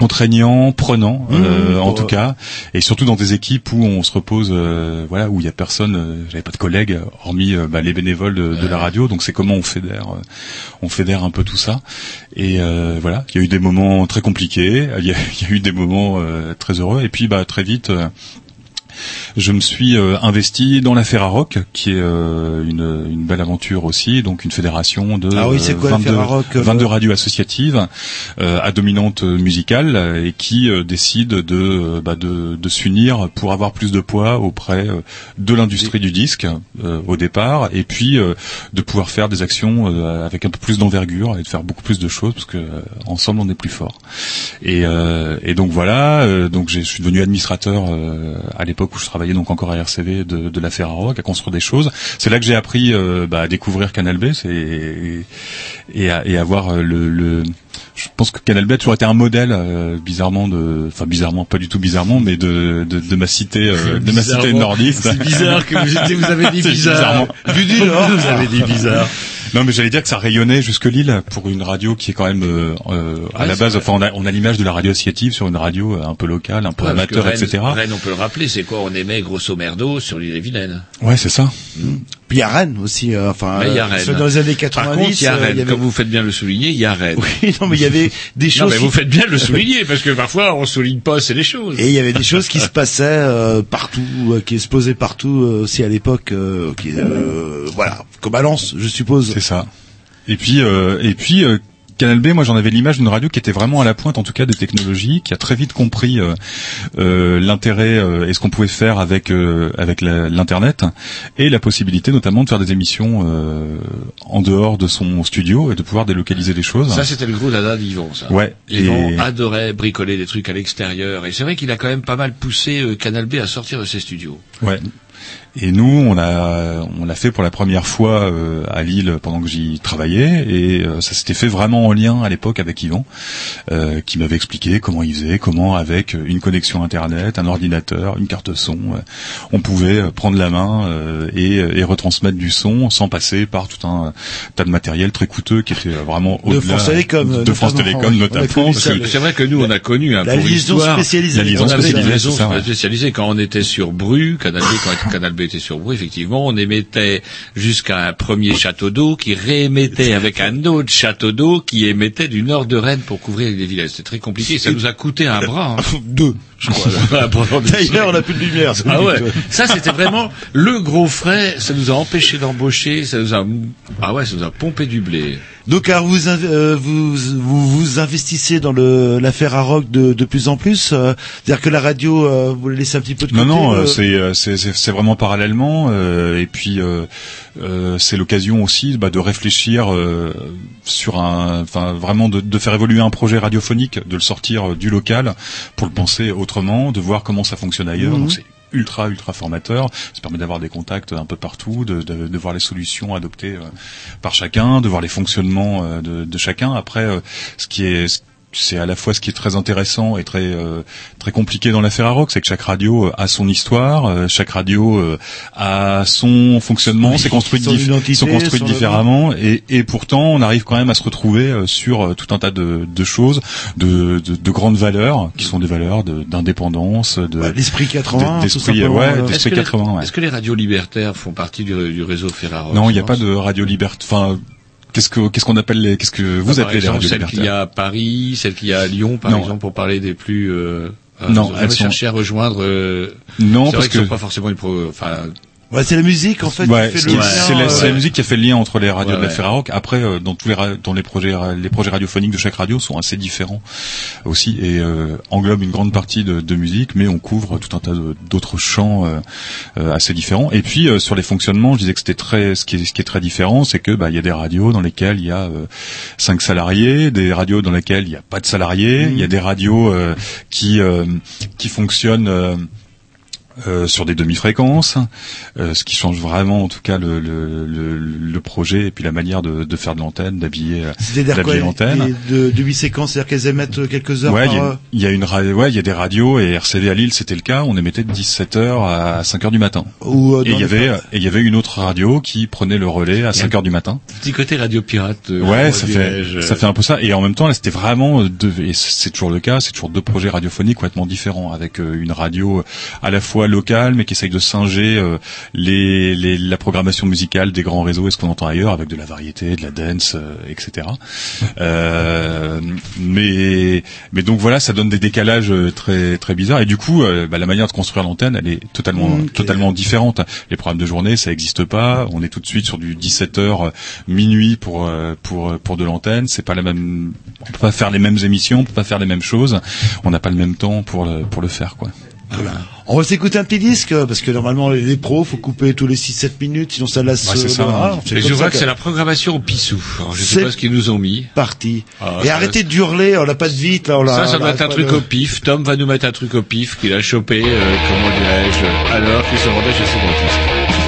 contraignant, prenant, euh, Mmh, en pour- tout cas, et surtout dans des équipes où on se repose, euh, voilà, où il y a personne, euh, j'avais pas de collègues, hormis euh, bah, les bénévoles de, de la radio, donc c'est comment on fédère, euh, on fédère un peu tout ça, et euh, voilà, il y a eu des moments très compliqués, il y a, il y a eu des moments euh, très heureux, et puis bah très vite. Euh, je me suis euh, investi dans la Ferrarock, qui est euh, une, une belle aventure aussi, donc une fédération de Ah oui, c'est quoi la 22, Ferrarock, euh, 22 radios associatives euh, à dominante musicale euh, et qui euh, décident de, euh, bah, de, de s'unir pour avoir plus de poids auprès euh, de l'industrie du disque euh, au départ, et puis euh, de pouvoir faire des actions euh, avec un peu plus d'envergure et de faire beaucoup plus de choses parce que euh, ensemble on est plus fort. Et, euh, et donc voilà, euh, donc je suis devenu administrateur euh, à l'époque je travaillais donc encore à RCV de, de la à construire des choses. C'est là que j'ai appris euh, bah, à découvrir Canal B et, à, et voir euh, le je pense que Canal B a toujours été un modèle euh, bizarrement de enfin bizarrement pas du tout bizarrement mais de de, de ma cité euh, de ma cité Bizarrement. nordiste C'est bizarre que vous- vous avez dit bizarre. bizarrement. Vu du Nord, vous avez dit bizarre. Non, mais j'allais dire que ça rayonnait jusque Lille pour une radio qui est quand même euh, euh, à la base. vrai. Enfin, on a, on a l'image de la radio associative sur une radio euh, un peu locale, un peu Ouais, que amateur, Rennes, etc. Rennes, on peut le rappeler, c'est quoi? On aimait grosso merdo sur l'île et Vilaine. Ouais, c'est ça. Puis il y a Rennes aussi. euh, enfin, Mais il y a euh, Rennes. dans les années Par 90. contre, il y a euh, Rennes. y avait- Comme vous faites bien le souligner, il y a Rennes. Oui, non, mais il y avait des Non, choses. mais qui- vous faites bien de le souligner, parce que parfois, on souligne pas assez les choses. Et il y avait des choses qui se passaient euh, partout, euh, qui se posaient partout euh, aussi à l'époque, euh, qui, euh, voilà, comme à Lens, je suppose. C'est ça. Et puis, euh, et puis, euh, Canal B, moi j'en avais l'image d'une radio qui était vraiment à la pointe, en tout cas des technologies, qui a très vite compris euh, euh, l'intérêt euh, et ce qu'on pouvait faire avec euh, avec l'internet et la possibilité notamment de faire des émissions euh, en dehors de son studio et de pouvoir délocaliser les choses. Ça, c'était le gros dada d'Yvon, ça. Ouais, Yvon et- adorait bricoler des trucs à l'extérieur. Et c'est vrai qu'il a quand même pas mal poussé Canal B à sortir de ses studios. Ouais. Et nous, on a on l'a fait pour la première fois euh, à Lille pendant que j'y travaillais et euh, ça s'était fait vraiment en lien à l'époque avec Yvan, euh, qui m'avait expliqué comment il faisait, comment avec une connexion internet, un ordinateur, une carte son, euh, on pouvait euh, prendre la main euh, et, et retransmettre du son sans passer par tout un tas de matériel très coûteux qui était vraiment De au-delà France Télécom, de France Télécom notamment. C'est vrai que nous, on a connu un La pour liaison spécialisée. La liaison on avait spécialisée, la liaison ouais. spécialisée quand on était sur Bru, Canal B, quand Canal B était sur Bru, effectivement, on émettait jusqu'à un premier château d'eau qui réémettait avec un autre château d'eau qui émettait du nord de Rennes pour couvrir les villages. C'était très compliqué. Ça nous a coûté un bras. hein. Deux, je crois. D'ailleurs, on n'a plus de lumière. Ah ouais, ça c'était vraiment le gros frais, ça nous a empêché d'embaucher, ça nous a ah ouais, ça nous a pompé du blé. Donc, alors, vous, euh, vous, vous vous investissez dans le l'affaire à rock de, de plus en plus. euh, C'est-à-dire que la radio, euh, vous la laissez un petit peu de Non, côté. non, euh, euh, c'est euh, c'est c'est vraiment parallèlement euh, et puis euh, euh, c'est l'occasion aussi bah, de réfléchir euh, sur un, enfin vraiment de, de faire évoluer un projet radiophonique, de le sortir du local pour le penser autrement, de voir comment ça fonctionne ailleurs. Mhm. Donc c'est ultra ultra formateur. Ça permet d'avoir des contacts un peu partout, de, de, de voir les solutions adoptées euh, par chacun, de voir les fonctionnements euh, de, de chacun. Après, euh, ce qui est c'est à la fois ce qui est très intéressant et très euh, très compliqué dans l'affaire à rock, c'est que chaque radio euh, a son histoire, euh, chaque radio euh, a son fonctionnement, c'est construit, son dif- identité, sont construites son- différemment, et, et pourtant on arrive quand même à se retrouver euh, sur euh, tout un tas de, de choses, de, de, de grandes valeurs qui sont des valeurs d'indépendance, de bah, l'esprit 80, de- tout d'esprit, ouais, euh. d'esprit Est-ce que, les- 80, ouais. est-ce que les radios libertaires font partie du, du réseau Ferraro Non, il n'y a pas de radio liberté. Enfin, qu'est-ce que qu'est-ce qu'on appelle les qu'est-ce que vous Par appelez les exemple, radios celle qu'il y libertaires a à Paris, celle qu'il y a à Lyon, par Non. exemple, pour parler des plus. Euh, euh, Non, elles sont- cherché à rejoindre. Euh, Non, parce que sont pas forcément une pro. Enfin, Ouais, c'est la musique en fait. Ouais, qui fait c'est le lien, c'est la, c'est la euh, musique qui a fait le lien entre les radios Ouais, de la ouais. Ferrarock. Après, euh, dans tous les dans les projets les projets radiophoniques de chaque radio sont assez différents aussi et euh, englobent une grande partie de, de musique, mais on couvre tout un tas de- d'autres champs euh, euh, assez différents. Et puis euh, sur les fonctionnements, je disais que c'était très ce qui est, ce qui est très différent, c'est que bah il y a des radios dans lesquelles il y a euh, cinq salariés, des radios dans lesquelles il n'y a pas de salariés, il y a des radios euh, qui euh, qui fonctionnent euh, sur des demi-fréquences, euh, ce qui change vraiment en tout cas le, le, le, le projet et puis la manière de, de faire de l'antenne, d'habiller euh, l'antenne. des- de, de 8 séquences, c'est-à-dire qu'elles émettent euh, quelques heures Ouais, il y, a une- il y a une ra- ouais, il y a des radios et RCV à Lille, c'était le cas, on émettait de 17h à 5h du matin. ou euh, Et il y avait et il y avait une autre radio qui prenait le relais à 5h du matin. petit côté radio pirate. Ouais, ça fait ça fait un peu ça et en même temps là c'était vraiment deux et c'est toujours le cas, c'est toujours deux projets radiophoniques complètement différents avec une radio à la fois locale mais qui essaye de singer euh, les, les la programmation musicale des grands réseaux et ce qu'on entend ailleurs avec de la variété, de la dance, euh, etc. Euh, mais mais donc voilà, ça donne des décalages très très bizarres et du coup bah, la manière de construire l'antenne elle est totalement totalement différente. Les programmes de journée ça existe pas, on est tout de suite sur du 17h minuit pour pour pour de l'antenne, c'est pas la même on peut pas faire les mêmes émissions, on peut pas faire les mêmes choses, on n'a pas le même temps pour le pour le faire quoi. On va s'écouter un petit disque parce que normalement les, pros faut couper tous les 6-7 minutes sinon ça lasse. Ouais, c'est euh, ça, ah, Mais je vois que c'est la programmation au pissou. Alors, je sais pas ce qu'ils nous ont mis. parti. Ah, Et arrêtez de hurler, on n'a pas de vite là. On l'a- Ça, ça on doit être un truc de- au pif. Tom va nous mettre un truc au pif qu'il a chopé, euh, comment dirais-je, alors qu'il se rendait chez son dentiste.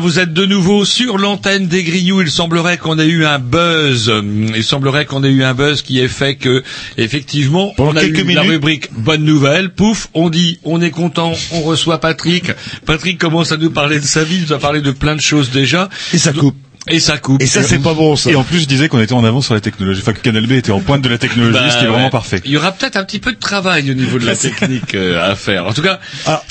vous êtes de nouveau sur l'antenne des Grignoux. Il semblerait qu'on ait eu un buzz. Il semblerait qu'on ait eu un buzz qui ait fait que, effectivement, on a eu la rubrique bonne nouvelle. Pouf, on dit, on est content, on reçoit Patrick. Patrick commence à nous parler de sa vie, il nous a parlé de plein de choses déjà. Et ça coupe. Et ça coupe. Et ça, c'est pas bon, ça. Et en plus, je disais qu'on était en avance sur la technologie. Enfin, que Canal B était en pointe de la technologie, Bah, ce qui est ouais. vraiment parfait. Il y aura peut-être un petit peu de travail au niveau de la technique euh, à faire. En tout cas,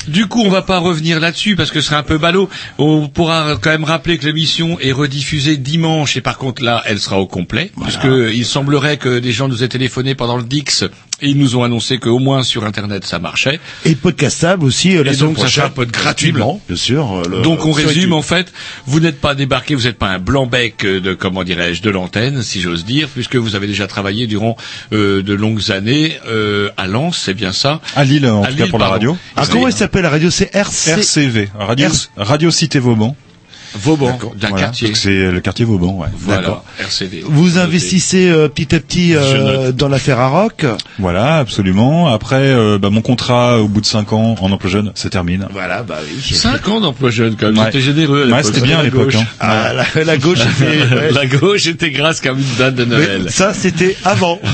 du coup, on va pas revenir là-dessus parce que ce serait un peu ballot. On pourra quand même rappeler que l'émission est rediffusée dimanche et par contre là, elle sera au complet puisque il semblerait que des gens nous aient téléphoné pendant le Dix et ils nous ont annoncé qu'au moins sur Internet ça marchait. Et podcastable aussi euh, la Et donc, ça sera gratuitement, bien sûr. euh, le- Donc on résume en fait, vous n'êtes pas débarqué, vous n'êtes pas un blanc-bec euh, de comment dirais-je de l'antenne, si j'ose dire, puisque vous avez déjà travaillé durant euh, de longues années euh, à Lens, c'est bien ça? À Lille, en À tout cas pour la radio. Ah, comment elle s'appelle la radio? C'est RC. RCV, Radio, Radio Cité Vauban. Vauban, d'un Voilà, quartier. c'est le quartier Vauban, ouais. Voilà, RCV. Vous investissez euh, petit à petit euh, dans l'affaire Aroc. Voilà, absolument. Après, euh, bah, mon contrat au bout de cinq ans en emploi jeune, ça termine. Voilà, bah oui. 5 ans d'emploi jeune quand même, Ouais. c'était généreux Ouais, c'était bien à l'époque, hein. Ah, la, la gauche était... ouais. La gauche était grasse comme une date de Noël. Mais ça, c'était avant.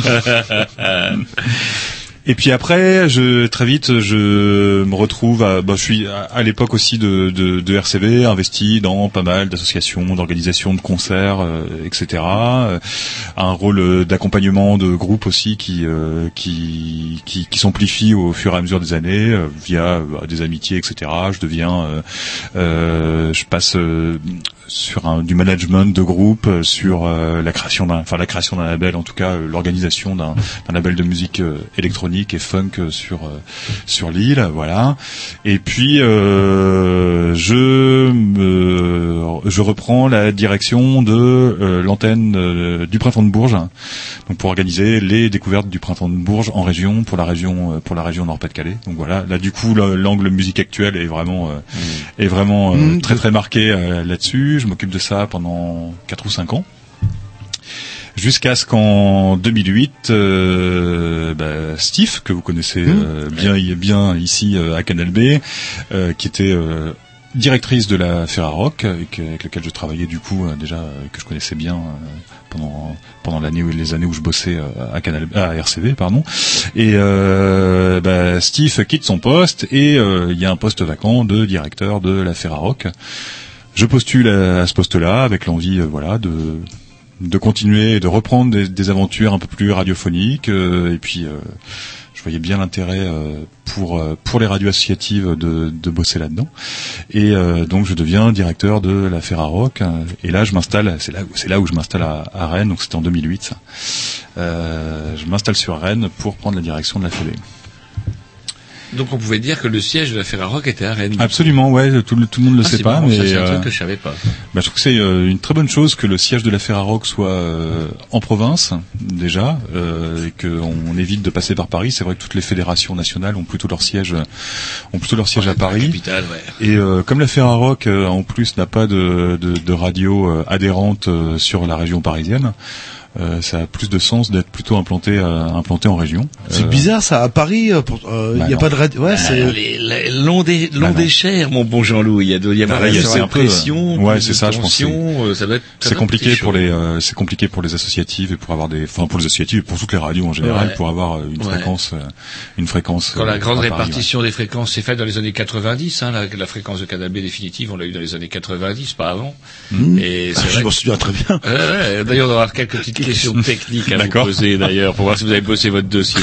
Et puis après, je très vite, je me retrouve. À, bah, je suis à, l'époque aussi de, de, de RCV, investi dans pas mal d'associations, d'organisations de concerts, euh, etc. Un rôle d'accompagnement de groupe aussi qui euh, qui qui, qui s'amplifie au fur et à mesure des années euh, via euh, des amitiés, etc. Je deviens, euh, euh, je passe sur un, du management de groupe, euh, sur euh, la création d'un, enfin la création d'un label, en tout cas euh, l'organisation d'un, d'un label de musique euh, électronique et funk sur euh, sur l'île, voilà. Et puis euh, je me, je reprends la direction de euh, l'antenne euh, du printemps de Bourges, donc pour organiser les découvertes du printemps de Bourges en région pour la région euh, pour la région Nord-Pas-de-Calais. Donc voilà, là du coup le- l'angle musique actuelle est vraiment euh, est vraiment euh, Mmh. très très marqué euh, là-dessus. Je m'occupe de ça pendant 4 ou 5 ans. Jusqu'à ce qu'en 2008, euh, bah, Steve, que vous connaissez euh, bien, bien ici euh, à Canal B, qui était directrice de la Ferrarock, avec, avec laquelle je travaillais du coup déjà, que je connaissais bien pendant pendant l'année où les années où je bossais à Canal à RCV pardon et euh, bah, Steve quitte son poste et euh, il y a un poste vacant de directeur de la Ferrarock je postule à, ce poste-là avec l'envie euh, voilà de de continuer et de reprendre des, des aventures un peu plus radiophoniques euh, et puis euh, je voyais bien l'intérêt pour pour les radios associatives de, de bosser là-dedans et donc je deviens directeur de la Ferrarock et là je m'installe c'est là où- c'est là où je m'installe à, à Rennes donc c'était en 2008 ça. Euh, je m'installe sur Rennes pour prendre la direction de la Fédé. Donc on pouvait dire que le siège de la Ferrarock était à Rennes. Absolument, ouais, tout le, tout le monde le Ah, sait pas, marrant, mais c'est un euh, truc que je savais pas. bah, je trouve que c'est euh, une très bonne chose que le siège de la Ferrarock soit euh, en province déjà, euh, et qu'on évite de passer par Paris. C'est vrai que toutes les fédérations nationales ont plutôt leur siège, ont plutôt leur siège à Paris. Capitale, ouais. Et euh, comme la Ferrarock en plus n'a pas de, de, de radio adhérente sur la région parisienne, euh, ça a plus de sens d'être plutôt implanté euh, implanté en région. C'est Euh, bizarre ça. À Paris, il euh, Bah n'y a non. pas de radio. Ouais, Ah, c'est. les- long des long Bah non. des chairs, mon bon Jean-Louis. Il y a, il y a, Bah, pas il y a de c'est un peu, pression, ouais, plus c'est de ça, je pense tension, euh, ça doit être. C'est compliqué pour chaud. les euh, c'est compliqué pour les associatives et pour avoir des enfin pour les associatives et pour toutes les radios en général Ouais. pour avoir euh, une Ouais. fréquence euh, une fréquence Quand euh, la grande Paris, répartition des fréquences s'est faite dans les années 90, hein, la, la fréquence de Canal B définitive, on l'a eu dans les années 90, pas avant. Mmh. Et Ah, c'est je m'en souviens très bien. Ouais, ouais, D'ailleurs, on va avoir quelques petites questions techniques à vous D'accord. poser d'ailleurs pour voir si vous avez bossé votre dossier.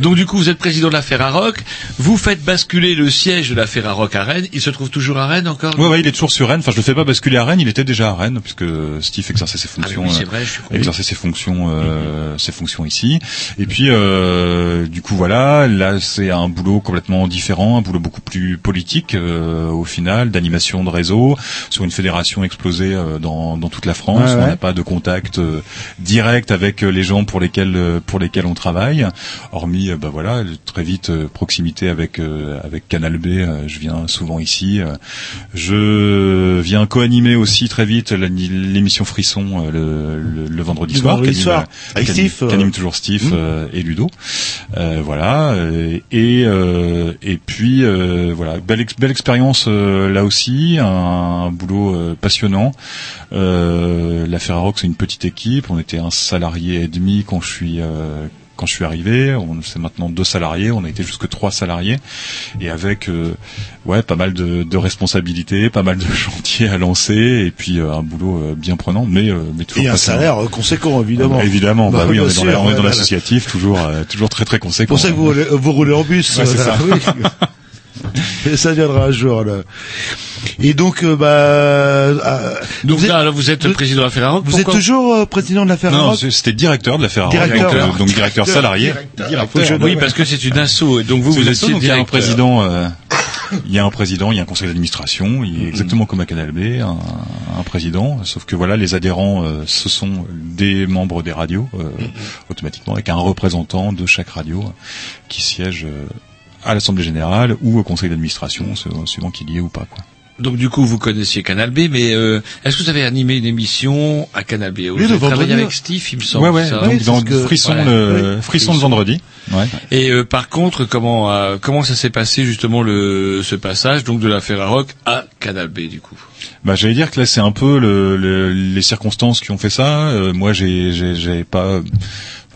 Donc du coup, vous êtes président de la Ferrarock, vous faites basculer le siège de la Ferrarock à Rennes. Il se trouve toujours à Rennes encore Ouais, ouais, il est toujours sur Rennes. Enfin, je le fais pas basculer à Rennes. Il était déjà à Rennes puisque Steve exerçait ses Ah, fonctions, oui, c'est euh, vrai, suis con. exerçait ses fonctions, euh, ses fonctions ici. Et puis, euh, du coup, voilà, là, c'est un boulot complètement différent, un boulot beaucoup plus politique euh, au final, d'animation de réseau sur une fédération explosée euh, dans, dans toute la France. Ouais, On ouais. n'a pas de contact euh, direct avec euh, les gens pour lesquels euh, pour lesquels on travaille, hormis, euh, bah voilà, très vite proximité avec avec Canal B. je viens souvent ici. je viens co-animer aussi très vite l'émission Frisson le, le, le vendredi Le soir. vendredi soir, avec Steve, qu'anime toujours Steve Mm. euh, et Ludo. Euh, voilà. et euh, et puis euh, voilà, belle belle expérience euh, là aussi, un, boulot passionnant. Euh, la Ferrarock c'est une petite équipe. On était un salarié et demi quand je suis euh, quand je suis arrivé. On c'est maintenant deux salariés. On a été jusque trois salariés et avec euh, ouais pas mal de, de responsabilités, pas mal de chantiers à lancer et puis euh, un boulot euh, bien prenant, mais mais toujours Et un salaire conséquent, évidemment. Évidemment, bah, Bah, oui, on est dans on est l'associatif, toujours toujours très très conséquent. Pour ça que vous roulez, vous roulez en bus. Ouais, c'est ça. Oui. Et ça viendra un jour. Là. Et donc, euh, bah, euh, Donc vous êtes, là, vous êtes le président de la Ferrarock. vous êtes toujours euh, président de la Non, Ferrari non, c'était directeur de la Ferrari, Directeur. donc, directeur Directeur, salarié. directeur. Directeur. Oui, parce que c'est une asso. Donc vous, vous asso, directeur. président, il y a un président, il y a un conseil d'administration, il est exactement comme à Canal B, un, un président, sauf que voilà, les adhérents, euh, ce sont des membres des radios, euh, automatiquement, avec un représentant de chaque radio qui siège euh, à l'Assemblée Générale ou au conseil d'administration, suivant qu'il y est ou pas. Quoi. Donc du coup, vous connaissiez Canal B, mais euh, est-ce que vous avez animé une émission à Canal B? Vous Oui, le avez travaillé vendredi. avec Steve, il me semble. Ouais, ouais, ça. donc dans que- Frisson, Ouais. le, Oui. Frisson le vendredi. Ouais. Et euh, par contre, comment euh, comment ça s'est passé justement le ce passage donc de la Ferrarock à Canal B du coup? Bah, j'allais dire que là, c'est un peu le, le- les circonstances qui ont fait ça. Euh, moi, j'ai, pas.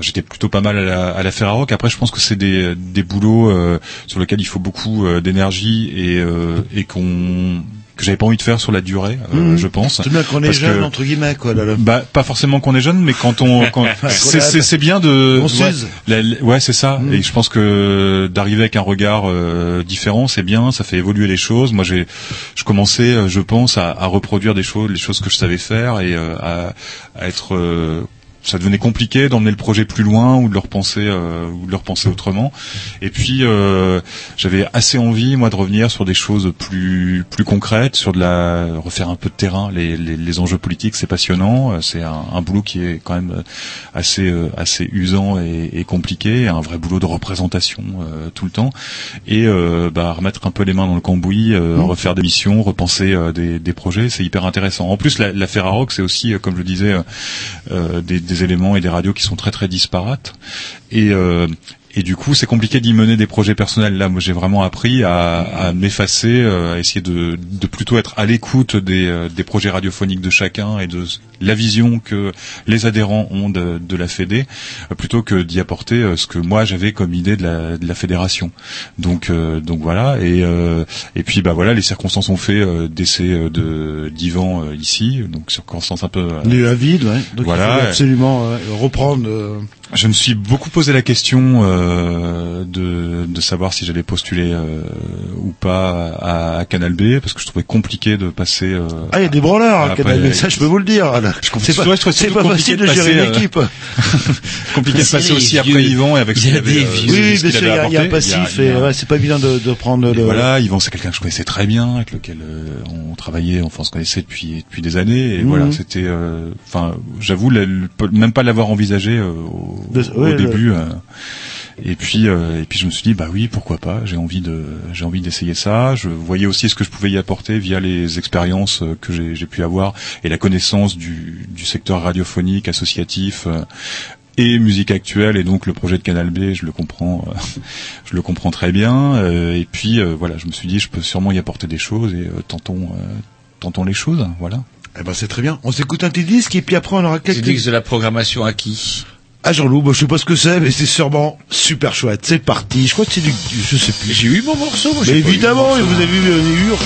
J'étais plutôt pas mal à la, à la Ferrarock. Après, je pense que c'est des, des boulots euh, sur lesquels il faut beaucoup euh, d'énergie et, euh, et qu'on que j'avais pas envie de faire sur la durée, euh, Mhm. je pense. C'est bien qu'on est jeune, que- entre guillemets, quoi. Là, là. Bah, pas forcément qu'on est jeune, mais quand on, quand, c'est, c'est, c'est bien de, On ouais, la- la- ouais, c'est ça. Mm. Et je pense que d'arriver avec un regard euh, différent, c'est bien. Ça fait évoluer les choses. Moi, j'ai, je commençais, euh, je pense, à, à reproduire des choses, les choses que je savais faire, et euh, à, à être euh, ça devenait compliqué d'emmener le projet plus loin ou de le repenser euh, ou de le repenser autrement. Et puis euh, j'avais assez envie moi de revenir sur des choses plus plus concrètes, sur de la refaire un peu de terrain. Les, les, les enjeux politiques c'est passionnant, Euh, c'est un, un boulot qui est quand même assez euh, assez usant et, et compliqué, un vrai boulot de représentation euh, tout le temps. Et euh, bah, remettre un peu les mains dans le cambouis, euh, Mmh. refaire des missions, repenser euh, des, des projets, c'est hyper intéressant. En plus la, la Ferrarock c'est aussi comme je disais euh, euh, des, des éléments et des radios qui sont très très disparates. Et euh, et du coup, c'est compliqué d'y mener des projets personnels. Là, moi, j'ai vraiment appris à, à m'effacer, euh, à essayer de, de plutôt être à l'écoute des, euh, des projets radiophoniques de chacun et de la vision que les adhérents ont de, de la Fédé, euh, plutôt que d'y apporter ce que moi j'avais comme idée de la, de la fédération. Donc, euh, donc voilà. Et, euh, et puis, bah voilà, les circonstances ont fait euh, décès euh, de d'Ivan euh, ici, donc circonstances un peu. euh, à vide, ouais. Donc Voilà. il absolument euh, reprendre. euh, je me suis beaucoup posé la question euh, de, de savoir si j'allais postuler euh, ou pas à, à Canal B parce que je trouvais compliqué de passer. euh, Ah, il y a des branleurs à après, Canal B, euh, ça je peux vous le dire. là. Je comprends- C'est pas, pas compliqué facile de de gérer une euh, équipe. compliqué de passer aussi vieux. après Yvan et avec ce Il y qu'il avait, des euh. Oui, bien sûr, il y a, un passif et ouais, c'est pas évident de, de prendre Et le. voilà, Yvan, c'est quelqu'un que je connaissais très bien, avec lequel euh, on travaillait, enfin on se connaissait depuis depuis des années. Et Mhm. voilà, c'était, euh, enfin, j'avoue, même pas l'avoir envisagé euh, au, De- au ouais, le- début. Et puis euh, et puis je me suis dit bah oui pourquoi pas j'ai envie de j'ai envie d'essayer ça je voyais aussi ce que je pouvais y apporter via les expériences euh, que j'ai j'ai pu avoir et la connaissance du du secteur radiophonique associatif euh, et musique actuelle et donc le projet de Canal B je le comprends euh, je le comprends très bien euh, et puis euh, voilà je me suis dit je peux sûrement y apporter des choses et euh, tentons euh, tentons les choses voilà Eh ben c'est très bien. On s'écoute un petit disque et puis après on aura quelques. c'est de la programmation à qui Ah Jean-Loup, bah, je sais pas ce que c'est, mais c'est sûrement super chouette. C'est parti. Je crois que c'est du, je sais plus. J'ai eu mon morceau. moi, Mais j'ai pas eu évidemment, mon et morceau. vous avez vu les Urge.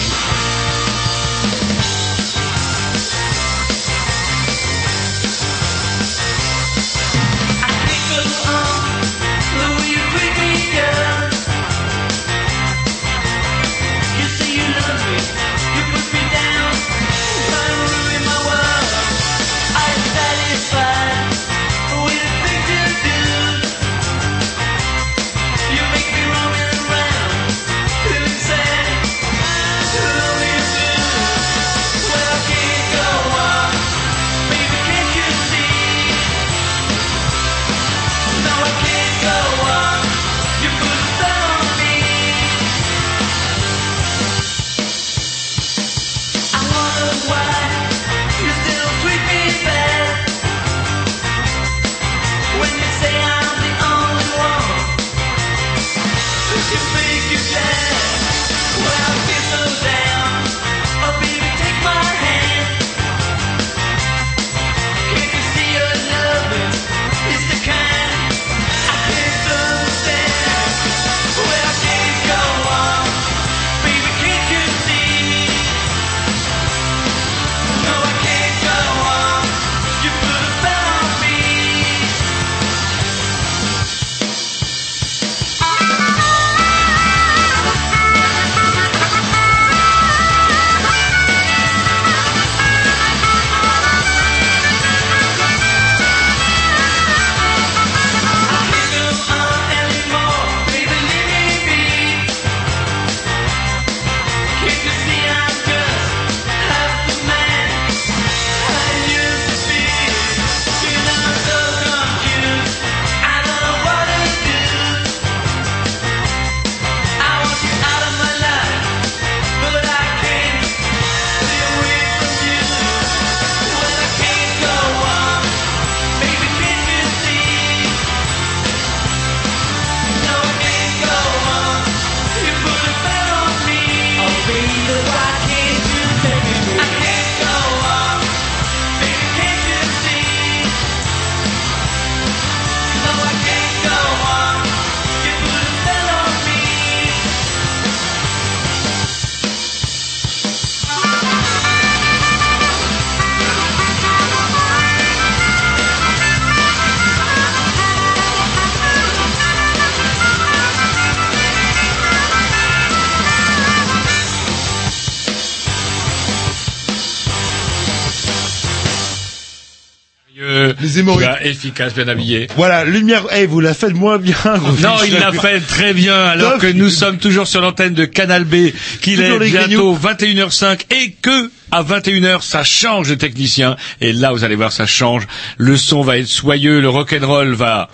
Efficace, bien habillé. Voilà, lumière. Eh, vous la faites moins bien. Gros Non, il l'a fait très bien, alors que nous sommes toujours sur l'antenne de Canal B, qu'il est bientôt 21h05 et que à 21h ça change de technicien. Et là, vous allez voir, ça change. Le son va être soyeux, le rock'n'roll va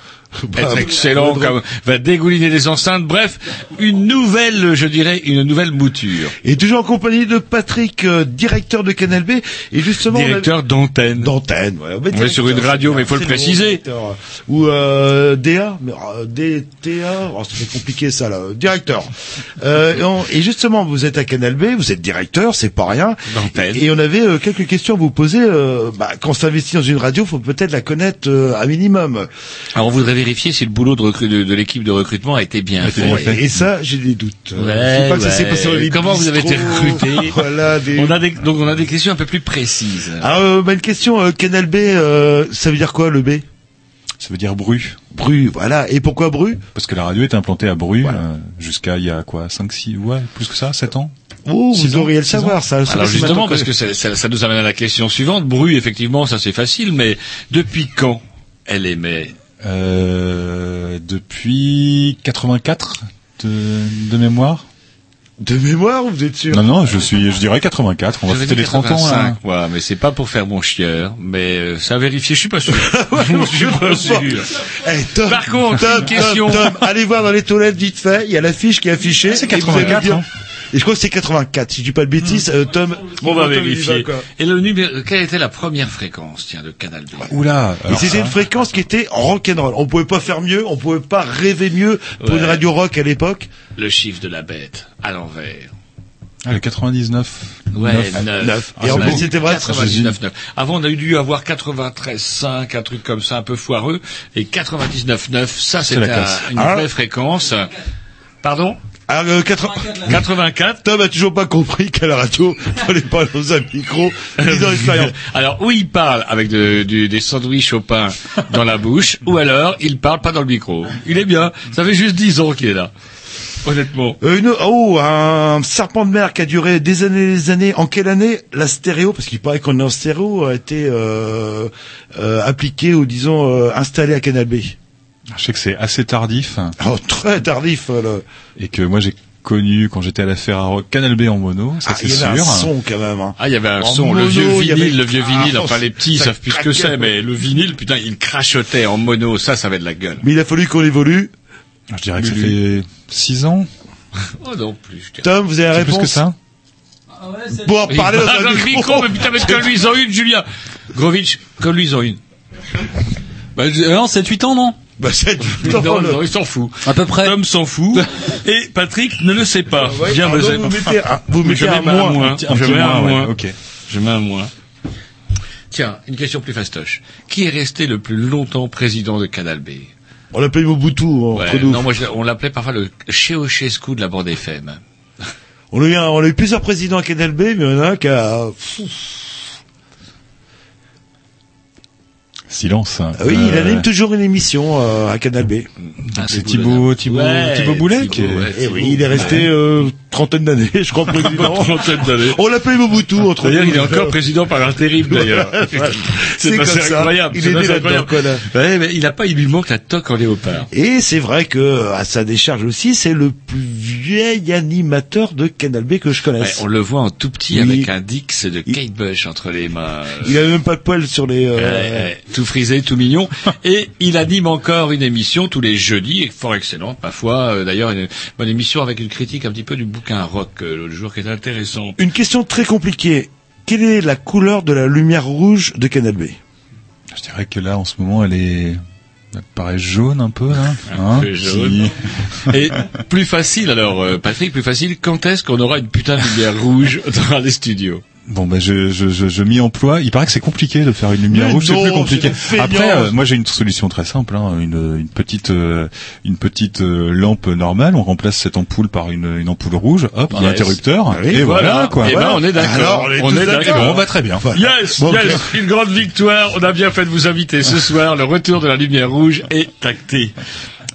être excellent, comme- va dégouliner les enceintes. Bref, une nouvelle, je dirais, une nouvelle mouture. Et toujours en compagnie de Patrick, euh, directeur de Canal B. Et justement, a- Directeur d'antenne. d'antenne. Ouais, On est sur une radio, mais il faut le préciser. Ou euh, DA, mais euh, DTA, oh, c'est compliqué ça là. Directeur. Euh, et, on- et justement, vous êtes à Canal B, vous êtes directeur, c'est pas rien. D'antenne. Et on avait euh, quelques questions à vous poser. euh, bah, quand on s'investit dans une radio, faut peut-être la connaître euh, un minimum. Alors, on voudrait vérifier si le boulot de, recru- de, de l'équipe de recrutement a été bien fait. Et, et ça, j'ai des doutes. Euh, Ouais, pas que ça s'est passé dans les Comment vous avez été recruté Voilà, des... On a des, donc on a des questions un peu plus précises. Ah, euh, bah, une question, euh, Canal B, euh, ça veut dire quoi le B? Ça veut dire Bru. Bru, voilà. Et pourquoi Bru Parce que la radio est implantée à Bru euh, jusqu'à il y a quoi 5 6 ouais, plus que ça, 7 ans? Oh, vous ans, devriez le savoir, ça. Alors justement, parce que ça, ça- ça nous amène à la question suivante. Bru, effectivement, ça c'est facile, mais depuis quand elle émet? Euh, depuis 84 de, de mémoire. De mémoire, vous êtes sûr? Non non, je suis je dirais 84, on va fêter les 30 ans là. 85. Ouais, mais c'est pas pour faire mon chieur, mais euh, ça a vérifié, je suis pas sûr. je suis pas sûr. Eh, Tom, Par contre, Tom, une question. Tom, Tom, allez voir dans les toilettes vite fait, il y a l'affiche qui est affichée. C'est et vous allez 84, dire- hein. Et je crois que c'est 84, si je dis pas de bêtises, euh, Tom. On va il y vérifier. Et le numéro, quelle était la première fréquence, tiens, de Canal B Oula, Et c'était ça, une fréquence qui était rock'n'roll. On pouvait pas faire mieux, on pouvait pas rêver mieux pour Ouais. une radio rock à l'époque. Le chiffre de la bête, à l'envers. ah, le 99. Ouais, neuf. 9. neuf. Et en plus, c'était vrai, 99, 9. Avant, on a eu dû avoir 93,5, un truc comme ça, un peu foireux. Et 99,9, ça, C'est la c'était classe. un- une Ah. vraie fréquence. Pardon? Alors, euh, 80 84 Tom a toujours pas compris qu'à la radio, fallait pas dans un micro, ni dans l'expérience. Alors, ou il parle avec de- du- des sandwichs au pain dans la bouche, ou alors il parle pas dans le micro. Il est bien. Ça fait juste 10 ans qu'il est là. Honnêtement. Euh, une, oh, un serpent de mer qui a duré des années et des années. En quelle année la stéréo, parce qu'il paraît qu'on est en stéréo, a été euh, euh, appliquée ou disons euh, installée à Canal B? Je sais que c'est assez tardif oh, Très tardif. euh, le- et que moi j'ai connu quand j'étais à la Ferraro Canal B en mono, ça Ah, c'est il y avait sûr. un son quand même. Hein. Ah, il y avait un En son, le vieux vinyle, avait- le vieux vinyle, Ah, enfin les petits ça savent plus ce que c'est, mais le vinyle, putain, il crachotait en mono, ça, ça avait de la gueule. Mais il a fallu qu'on évolue. Je dirais que ça fait 6 ans, Oh non, plus, je. Tom, vous avez la c'est plus réponse que ça. Pour Il parler parle dans un micro. mais putain, mais conduisant une, Julien. Grovitch, conduisant une. Bah, je- euh, non, 7-8 ans, non? Bah, c'est Non, non, il s'en fout. À peu près. Tom s'en fout. Et Patrick ne le sait pas. Ouais, Viens, pardon, me- vous mettez un- vous Je mettez mets un un moins. un Je mets un moins, ouais, moins. ok. Je mets un moins. Tiens, une question plus fastoche. Qui est resté le plus longtemps président de Canal B? On l'appelle Mobutu entre Ouais, nous. Non, moi, je- on l'appelait parfois le Ceausescu de la bande FM. On a, eu un- on a eu plusieurs présidents à Canal B, mais il y en a un qui a... Pfff. Silence. Ah oui, il Euh, anime toujours une émission euh, à Canal B. Ah, c'est Thibaut, Thibaut, Ouais, Thibaut Boulet. qui est-. Et oui, il est resté euh, trentaine d'années, je crois, président. Trentaine d'années. On l'appelle Mobutu entre D'ailleurs, il est encore président par intérim, d'ailleurs. C'est pas- comme ça. incroyable. Il est assez là-dedans. Ouais, mais il a pas, il lui manque la toque en léopard. Et c'est vrai que à sa décharge aussi, c'est le plus vieil animateur de Canal B que je Ouais, connaisse. on le voit en tout petit Oui. avec un Dix de Kate Bush entre les mains. Il a même pas de poils sur les. euh, tout frisé, tout mignon. Et il anime encore une émission tous les jeudis, fort excellente, parfois. euh, D'ailleurs, une bonne émission avec une critique un petit peu du bouquin rock euh, l'autre jour qui est intéressant. Une question très compliquée. Quelle est la couleur de la lumière rouge de Canal B? Je dirais que là, en ce moment, elle est, elle paraît jaune un peu là. hein, peu jaune. Et plus facile alors, euh, Patrick, plus facile. Quand est-ce qu'on aura une putain de lumière rouge dans les studios? Bon ben je je je, je m'y emploie. Il paraît que c'est compliqué de faire une lumière Mais rouge, c'est plus compliqué. Après, euh, moi j'ai une solution très simple, hein, une une petite euh, une petite euh, lampe normale. On remplace cette ampoule par une une ampoule rouge, hop, un interrupteur, Ah oui, et voilà, quoi. Eh ben, Voilà. on est d'accord. On est d'accord. d'accord. Bon, bah très bien. Yes, Bon, yes, une grande victoire. On a bien fait de vous inviter ce soir. Le retour de la lumière rouge est acté.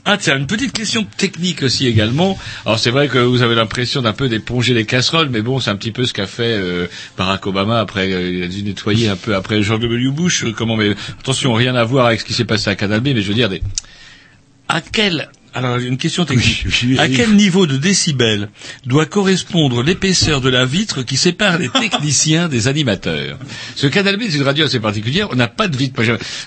Ah tiens, une petite question technique aussi également. Alors c'est vrai que vous avez l'impression d'un peu d'éponger les casseroles, mais bon, c'est un petit peu ce qu'a fait euh, Barack Obama après, euh, il a dû nettoyer un peu après George W. Bush. Comment Mais attention, rien à voir avec ce qui s'est passé à Canal B, mais je veux dire, à quel alors une question technique. à quel niveau de décibels doit correspondre l'épaisseur de la vitre qui sépare les techniciens des animateurs? Ce Canal B, c'est une radio assez particulière. On n'a pas de vitre.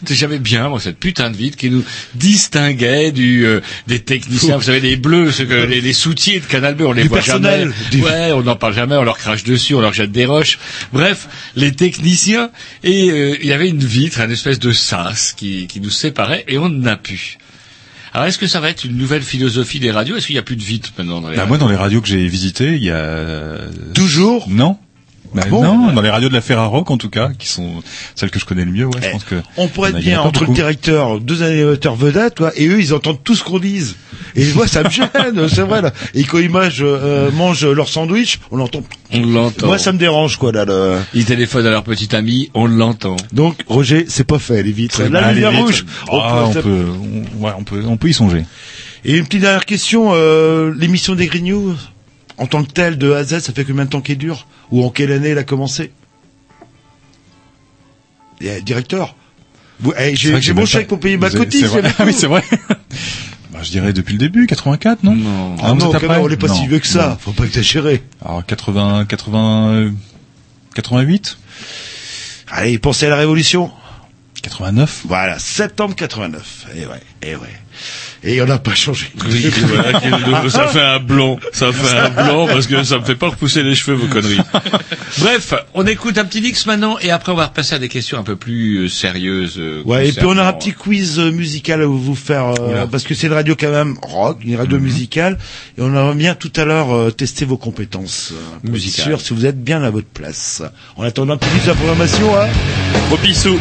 J'avais- bien moi, cette putain de vitre qui nous distinguait du euh, des techniciens. Vous savez, les bleus, que, les, les soutiers de Canal B, on les Du voit personnel. jamais. Ouais, on n'en parle jamais. On leur crache dessus, on leur jette des roches. Bref, les techniciens. Et euh, il y avait une vitre, une espèce de sas qui, qui nous séparait, et on n'a plus. Alors, est-ce que ça va être une nouvelle philosophie des radios? Est-ce qu'il n'y a plus de vitre maintenant dans les Bah, moi, dans les radios que j'ai visitées, il y a toujours? Non. Bah, bon non, dans les radios de la Ferrarock en tout cas, qui sont celles que je connais le mieux, ouais, je pense que On pourrait être bien entre le directeur, deux animateurs vedettes, toi, et eux, ils entendent tout ce qu'on dise. Et moi, ça me gêne, c'est vrai, là. Et quand ils mangent, euh, mangent leur sandwich, on l'entend. On l'entend. Moi, ça me dérange, quoi, là, le... Ils téléphonent à leur petit ami, on l'entend. Donc, Roger, c'est pas fait, les vitres. La Ah, lumière vitres. rouge. Ah, on ça- peut, on, ouais, on peut, on peut y songer. Et une petite dernière question, euh, l'émission des Grignoux, en tant que telle, de A à Z, ça fait combien de temps qu'elle dure? Ou en quelle année elle a commencé? Eh, Directeur eh, C'est J'ai mon chèque pas- pour payer ma cotise. c'est vrai. avec Ah oui, c'est vrai. Bah, je dirais depuis le début, 84, non? Non. Ah non, après? même, on n'est pas si Non, vieux que ça, non. faut pas exagérer. Alors 80, 80, euh, 88, Allez, pensez à la Révolution. 89. Voilà, septembre 89. Et ouais, et ouais. Et on n'a pas changé. Oui, voilà, ça fait un blanc, ça fait un blanc parce que ça me fait pas repousser les cheveux vos conneries. Bref, on écoute un petit mix maintenant et après on va repasser à des questions un peu plus euh, sérieuses. euh, Ouais, et puis on aura un petit quiz euh, musical à vous faire, euh, parce que c'est une radio quand même rock, une radio musicale, et on aimerait bien tout à l'heure euh, tester vos compétences euh, Musicales. sûr si vous êtes bien à votre place. En attendant un petit plus de la programmation, hein. Au pissou.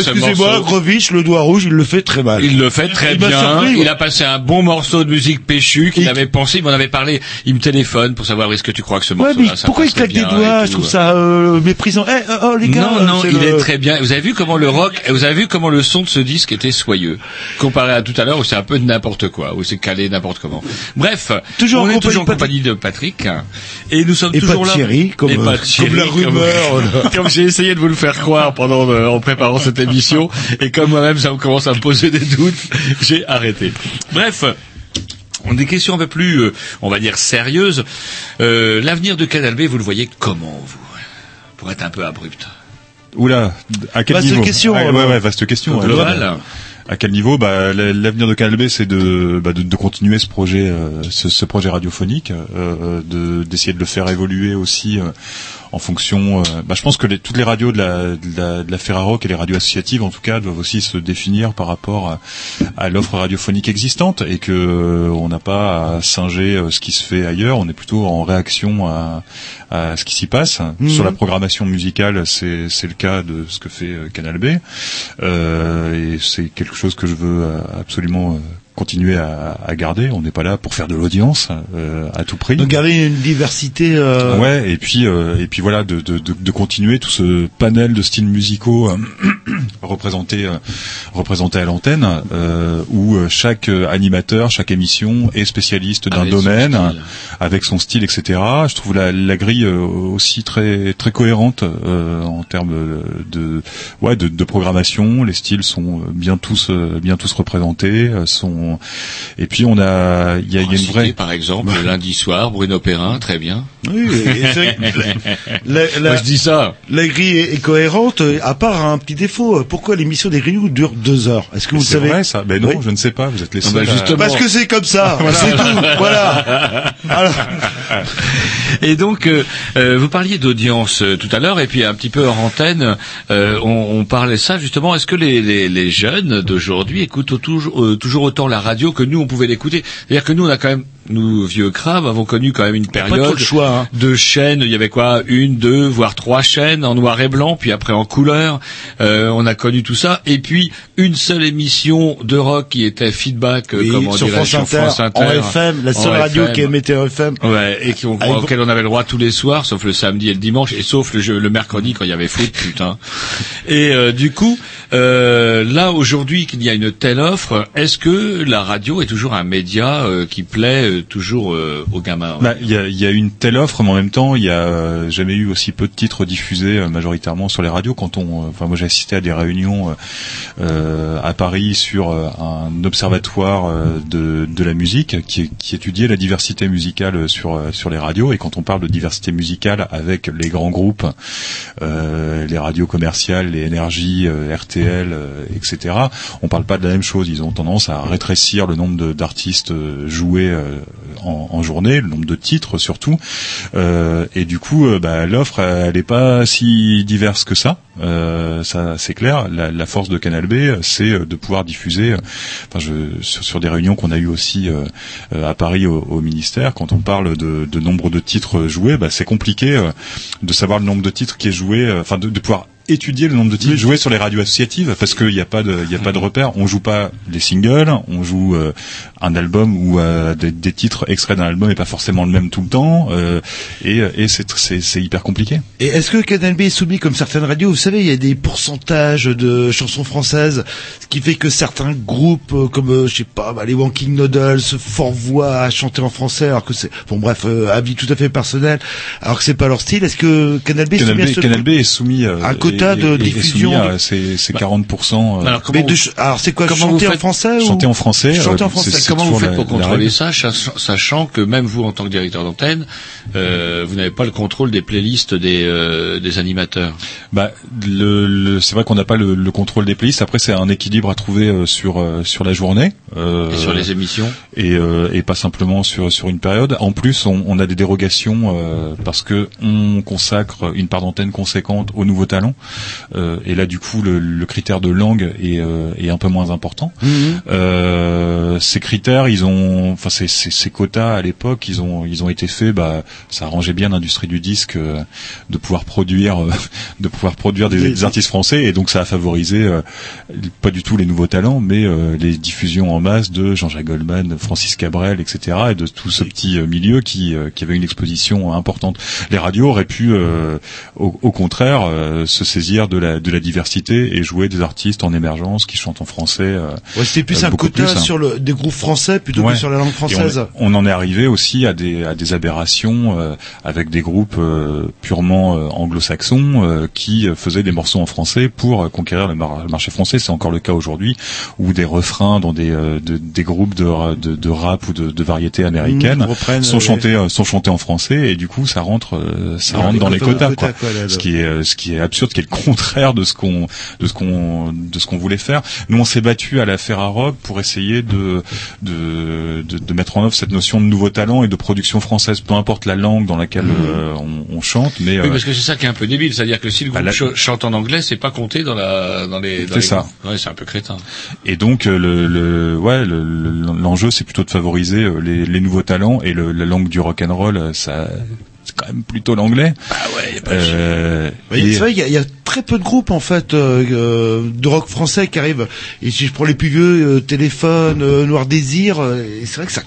Excusez-moi. Grovitch, le doigt rouge, il le fait très mal. Il le fait très Il bien. surpris, il ouais. a passé un bon morceau de musique péchu qu'il avait pensé. Il m'en avait parlé. Il me téléphone pour savoir est-ce que tu crois que ce Ouais, morceau-là, mais ça pourquoi il claque des doigts Je trouve ça euh, méprisant? Eh, euh, oh les gars, non, non, c'est il le- est très bien. Vous avez vu comment le rock, vous avez vu comment le son de ce disque était soyeux, comparé à tout à l'heure où c'est un peu de n'importe quoi, où c'est calé n'importe comment. Bref, Toujours en on est compagnie toujours en de compagnie de Patrick, et nous sommes Et pas toujours de là. Thierry, comme, et pas euh, de Thierry, comme la rumeur, là. comme j'ai essayé de vous le faire croire pendant euh, en préparant cette émission, et comme moi-même ça me commence à me poser des doutes, j'ai arrêté. Bref. On a des questions un peu plus, euh, on va dire, sérieuses. Euh, L'avenir de Canal B, vous le voyez comment, vous Pour être un peu abrupt. Oula, à quel Vaste niveau question, Ah, alors. ouais, ouais, vaste question. Global. À quel niveau bah, L'avenir de Canal B, c'est de, bah, de, de continuer ce projet, euh, ce, ce projet radiophonique, euh, de d'essayer de le faire évoluer aussi euh, en fonction. euh, bah, je pense que les, toutes les radios de la, de la, de la Ferrarock et les radios associatives, en tout cas, doivent aussi se définir par rapport à, à l'offre radiophonique existante et que euh, on n'a pas à singer euh, ce qui se fait ailleurs. On est plutôt en réaction à, à ce qui s'y passe. Mhm. Sur la programmation musicale, c'est c'est le cas de ce que fait Canal B. Euh, et c'est quelque chose que je veux absolument euh, continuer à, à garder. On n'est pas là pour faire de l'audience euh, à tout prix. Donc garder une diversité. Euh... Ouais, et puis euh, et puis voilà de, de, de, de continuer tout ce panel de styles musicaux euh, représentés euh, représentés à l'antenne, euh, où chaque animateur, chaque émission est spécialiste d'un domaine, style. avec son style, etc. Je trouve la, la grille aussi très très cohérente euh, en termes de ouais de, de programmation. Les styles sont bien tous bien tous représentés. euh, et puis on a il y a, il y a une vraie par exemple, le lundi soir, Bruno Perrin, très bien. Oui, vrai que la, la- Moi, je dis ça. la grille est, est cohérente, à part un petit défaut. Pourquoi l'émission des Grignoux dure deux heures? Est-ce que vous le c'est savez? vrai ça. Ben non, Oui. je ne sais pas. Vous êtes les Ah seuls. bah, à- justement. Parce que c'est comme ça. C'est tout. Voilà. Alors, Et donc, euh, euh, vous parliez d'audience euh, tout à l'heure, et puis un petit peu en antenne, euh, on, on parlait ça justement. Est-ce que les, les, les jeunes d'aujourd'hui écoutent toujours, euh, toujours autant la radio que nous on pouvait l'écouter C'est-à-dire que nous on a quand même, nous vieux crabes, avons connu quand même une période le choix. Hein. de chaînes. Il y avait quoi, une, deux, voire trois chaînes en noir et blanc, puis après en couleur. Euh, on a connu tout ça, et puis une seule émission de rock qui était feedback, euh, Oui, comment sur, France sur Inter, France Inter, en FM, la seule radio FM. qui émettait en FM. Ouais, et qui, on, Avec- auquel on avait le droit tous les soirs, sauf le samedi et le dimanche, et sauf le, jeu- le mercredi quand il y avait foot, putain. Et euh, du coup, euh, là aujourd'hui qu'il y a une telle offre, est-ce que la radio est toujours un média euh, qui plaît euh, toujours aux gamins? Bah, Il y, a, y a une telle offre, mais en même temps, il y a jamais eu aussi peu de titres diffusés majoritairement sur les radios. Quand on, enfin, moi, j'ai assisté à des réunions à Paris sur un observatoire de, de la musique qui, qui étudiait la diversité musicale sur sur les radios. Et quand on parle de diversité musicale avec les grands groupes, les radios commerciales, les énergies, euh, RTL, euh, etc., on parle pas de la même chose. Ils ont tendance à rétrécir le nombre d'artistes euh, joués euh, en, journée, le nombre de titres surtout. Euh, et du coup, euh, bah, l'offre, elle n'est pas si diverse que ça. Euh, ça, c'est clair. La, force de Canal B, c'est euh, de pouvoir diffuser. euh, sur, des réunions qu'on a eues aussi euh, euh, à Paris au, ministère, quand on parle de, nombre de titres joués, bah, c'est compliqué euh, de savoir le nombre de titres qui est joué. euh, Enfin, de pouvoir étudier le nombre de titres joués sur les radios associatives parce qu'il n'y a pas de il y a pas de repère. On joue pas les singles on joue euh, un album ou euh, des, des titres extraits d'un album et pas forcément le même tout le temps euh, et, et c'est c'est c'est hyper compliqué Et est-ce que Canal B est soumis comme certaines radios? Vous savez, il y a des pourcentages de chansons françaises, ce qui fait que certains groupes, euh, comme euh, je sais pas, bah, les Wanking Noodles, se fourvoient à chanter en français, alors que c'est bon, bref, euh, avis tout à fait personnel, alors que c'est pas leur style. Est-ce que Canal B est Canal soumis à B, ce Canal B est soumis euh, Un quota est- de est- est diffusion soumis à de- ces ces Bah, 40 euh, Alors, comment Mais de alors c'est quoi comment chanter vous en faites- français ou chanter en français Chanter euh, en français. c'est- c'est Comment vous faites la- pour contrôler ça, sach- sachant que même vous, en tant que directeur d'antenne, euh, vous n'avez pas le contrôle des playlists des, euh, des animateurs? Bah, le, le- c'est vrai qu'on n'a pas le, le contrôle des playlists. Après, c'est un équilibre à trouver euh, sur sur la journée euh, et sur les émissions? et, et pas simplement sur sur une période. En plus, on, on a des dérogations parce que on consacre une part d'antenne conséquente aux nouveaux talents. Et là, du coup, le, critère de langue est, est un peu moins important. Euh, ces critères, ils ont, enfin, ces, ces, ces quotas à l'époque, ils ont, ils ont été faits. Bah, ça arrangeait bien l'industrie du disque euh, de pouvoir produire, euh, de pouvoir produire des, Des- artistes français, et donc ça a favorisé euh, pas du tout les nouveaux talents, mais euh, les diffusions en masse de Jean-Jacques Goldman, Francis Cabrel, etc., et de tout ce petit euh, milieu qui, euh, qui avait une exposition importante. Les radios auraient pu, au, au contraire, se saisir de la, de la diversité et jouer des artistes en émergence qui chantent en français. Ouais, c'était plus un quota plus, hein. sur le, des groupes français plutôt Ouais. que sur la langue Et on- en est arrivé aussi à des, à des aberrations euh, avec des groupes euh, purement euh, anglo-saxons euh, qui faisaient des morceaux en français pour euh, conquérir le, mar- le marché français. C'est encore le cas aujourd'hui, où des refrains dans des, euh, de- des groupes de, de, de rap ou de, de américaines Mmh, reprennent, sont chantés sont chantés en français et du coup ça rentre euh, ça rentre les dans les quotas, quoi. quoi, là, ce qui est ce qui est absurde, qui est le contraire de ce qu'on de ce qu'on de ce qu'on voulait faire. Nous on s'est battu à la Ferrarock pour essayer de de, de de mettre en œuvre cette notion de nouveau talent et de production française, peu importe la langue dans laquelle euh, on, on chante, mais Oui, euh, parce que c'est ça qui est un peu débile, c'est-à-dire que si le groupe la- ch- chante en anglais, c'est pas compté dans la dans les. dans C'est les ça. Ouais, c'est un peu crétin. Et donc euh, le, le ouais le- le- l'enjeu c'est plutôt de favoriser euh, les, les nouveaux talents et le, la langue du rock and roll ça c'est quand même plutôt l'anglais. Ah ouais, y a pas Euh, Oui, et- c'est vrai, il y, a- il y a très peu de groupes en fait euh, euh, de rock français qui arrivent. Et si je prends les plus vieux, euh, Téléphone, Noir Désir, et c'est vrai que ça,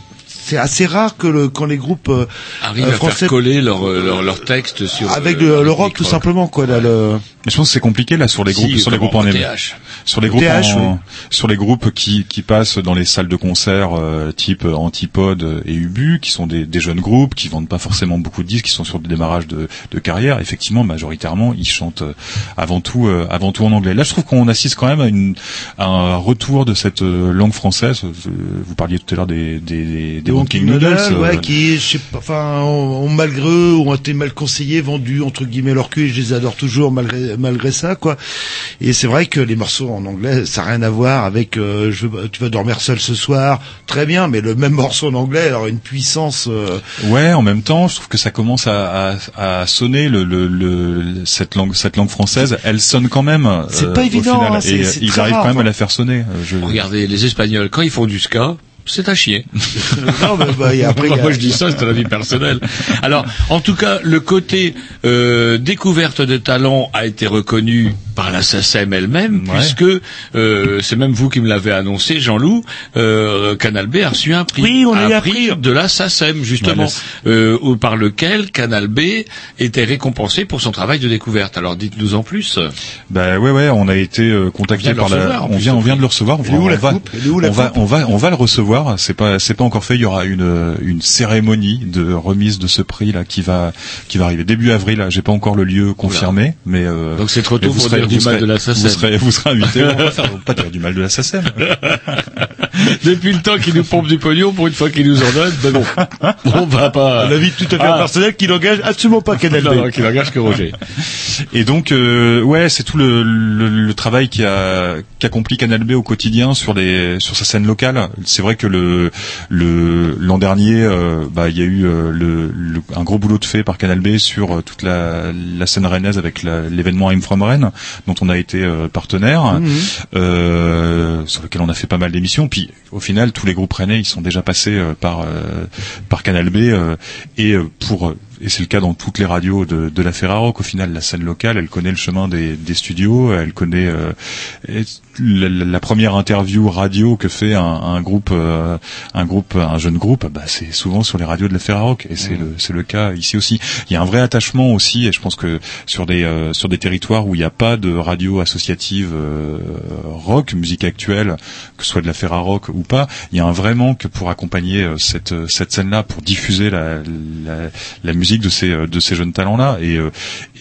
c'est assez rare que le, quand les groupes euh, Arrive euh, à français faire coller leur euh, leur, leur texte sur avec euh, le, le rock tout rock. simplement quoi. Là, le... Mais je pense que c'est compliqué là sur les Si, groupes, sur les groupes en TH. sur les groupes TH, en- oui. sur les groupes qui qui passent dans les salles de concert euh, type euh, Antipode et Ubu, qui sont des, des jeunes groupes qui vendent pas forcément beaucoup de disques, qui sont sur des démarrages de, de carrière. Effectivement, majoritairement, ils chantent euh, avant tout euh, avant tout en anglais. Là, je trouve qu'on assiste quand même à, une, à un retour de cette euh, langue française. Euh, Vous parliez tout à l'heure des des, des, des Walking Noodles. ouais, euh, qui, je sais pas, enfin, ont, ont malgré eux, ont été mal conseillés, vendus entre guillemets leur cul. Et je les adore toujours malgré malgré ça, quoi. Et c'est vrai que les morceaux en anglais, ça n'a rien à voir avec euh, je, veux- tu vas dormir seul ce soir, très bien, mais le même morceau en anglais, alors une puissance. euh, Ouais, en même temps, je trouve que ça commence à, à, à sonner le, le, le- cette langue cette langue française. Elle sonne quand même. C'est euh, pas au évident, final, hein, c'est- et c'est ils très arrivent rare, quand même hein. à la faire sonner. Euh, Je... Regardez, les Espagnols, quand ils font du ska, c'est à chier. non, mais bah, et après, a- Moi, je dis ça, c'est un avis personnel. Alors, en tout cas, le côté euh, découverte de talent a été reconnu par la SACEM elle-même, Ouais. puisque euh, c'est même vous qui me l'avez annoncé, Jean-Loup, euh, Canal B a reçu un prix, Oui, on a un un prix de la SACEM, justement, Ouais, par lequel Canal B était récompensé pour son travail de découverte. Alors, dites-nous en plus. Bah ouais ouais, on a été contacté par la, recevoir, on vient on vient de le recevoir. On la va, la on va on va on va le recevoir. C'est pas c'est pas encore fait. Il y aura une une cérémonie de remise de ce prix là qui va qui va arriver début avril. là. J'ai pas encore le lieu confirmé, mais euh, Donc, c'est trop tôt vous pour serez- dire du mal serez- de la Vous serez vous serez invité. on va faire pas dire du mal de la SACEM. Depuis le temps qu'il nous pompe du pognon, pour une fois qu'il nous en donne, ben non. On va pas... un avis tout à fait Ah. personnel qui n'engage absolument pas Canal Non, qui n'engage que Roger. Et donc, euh, ouais, c'est tout le, le, le travail qui a qu'accomplit Canal B au quotidien sur les sur sa scène locale. C'est vrai que le le l'an dernier, euh, bah, il y a eu euh, le, le- un gros boulot de fait par Canal B sur euh, toute la, la scène rennaise avec l'événement I'm from Rennes, dont on a été partenaire, euh, sur lequel on a fait pas mal d'émissions. Puis au final, tous les groupes rennais, ils sont déjà passés par par Canal B euh, et pour et c'est le cas dans toutes les radios de, de la Ferrarock. Au final, la scène locale, elle connaît le chemin des, des studios, elle connaît euh, la, première interview radio que fait un, un groupe, euh, un groupe, un jeune groupe, bah, c'est souvent sur les radios de la Ferrarock, et c'est le c'est le cas ici aussi. Il y a un vrai attachement aussi, et je pense que sur des euh, sur des territoires où il n'y a pas de radio associative euh, rock, musique actuelle, que ce soit de la Ferrarock ou pas, il y a un vrai manque pour accompagner euh, cette cette scène-là, pour diffuser la, la, la musique de ces euh, de ces jeunes talents-là, et euh,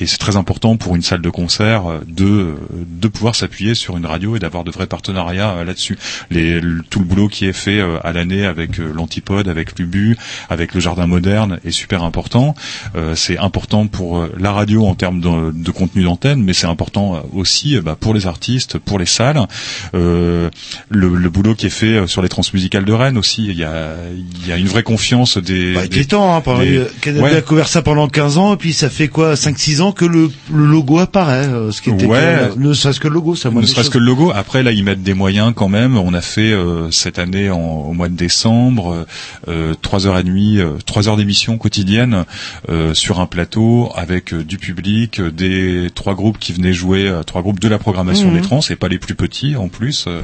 et c'est très important pour une salle de concert euh, de euh, de pouvoir s'appuyer sur une radio d'avoir de vrais partenariats euh, là-dessus. Les tout le boulot qui est fait euh, à l'année avec euh, l'Antipode, avec l'Ubu, avec le Jardin Moderne est super important. Euh, c'est important pour la radio en termes de, de contenu d'antenne, mais c'est important aussi bah, pour les artistes, pour les salles. Euh, le, le boulot qui est fait sur les transmusicales de Rennes aussi, il y a il y a une vraie confiance des. Bah, il des- était temps, hein, des- Ouais. a couvert ça pendant 15 ans, et puis ça fait quoi, 5-6 ans que le, le logo apparaît, euh, ce qui était Ouais. ne serait-ce que le logo, ça moi ne serait-ce que le logo. Après, là, ils mettent des moyens quand même. On a fait euh, cette année, en- au mois de décembre, euh, trois heures et demie, euh, trois heures d'émission quotidienne euh, sur un plateau avec euh, du public, euh, des trois groupes qui venaient jouer, euh, trois groupes de la programmation Mhm. des trans, et pas les plus petits en plus, euh,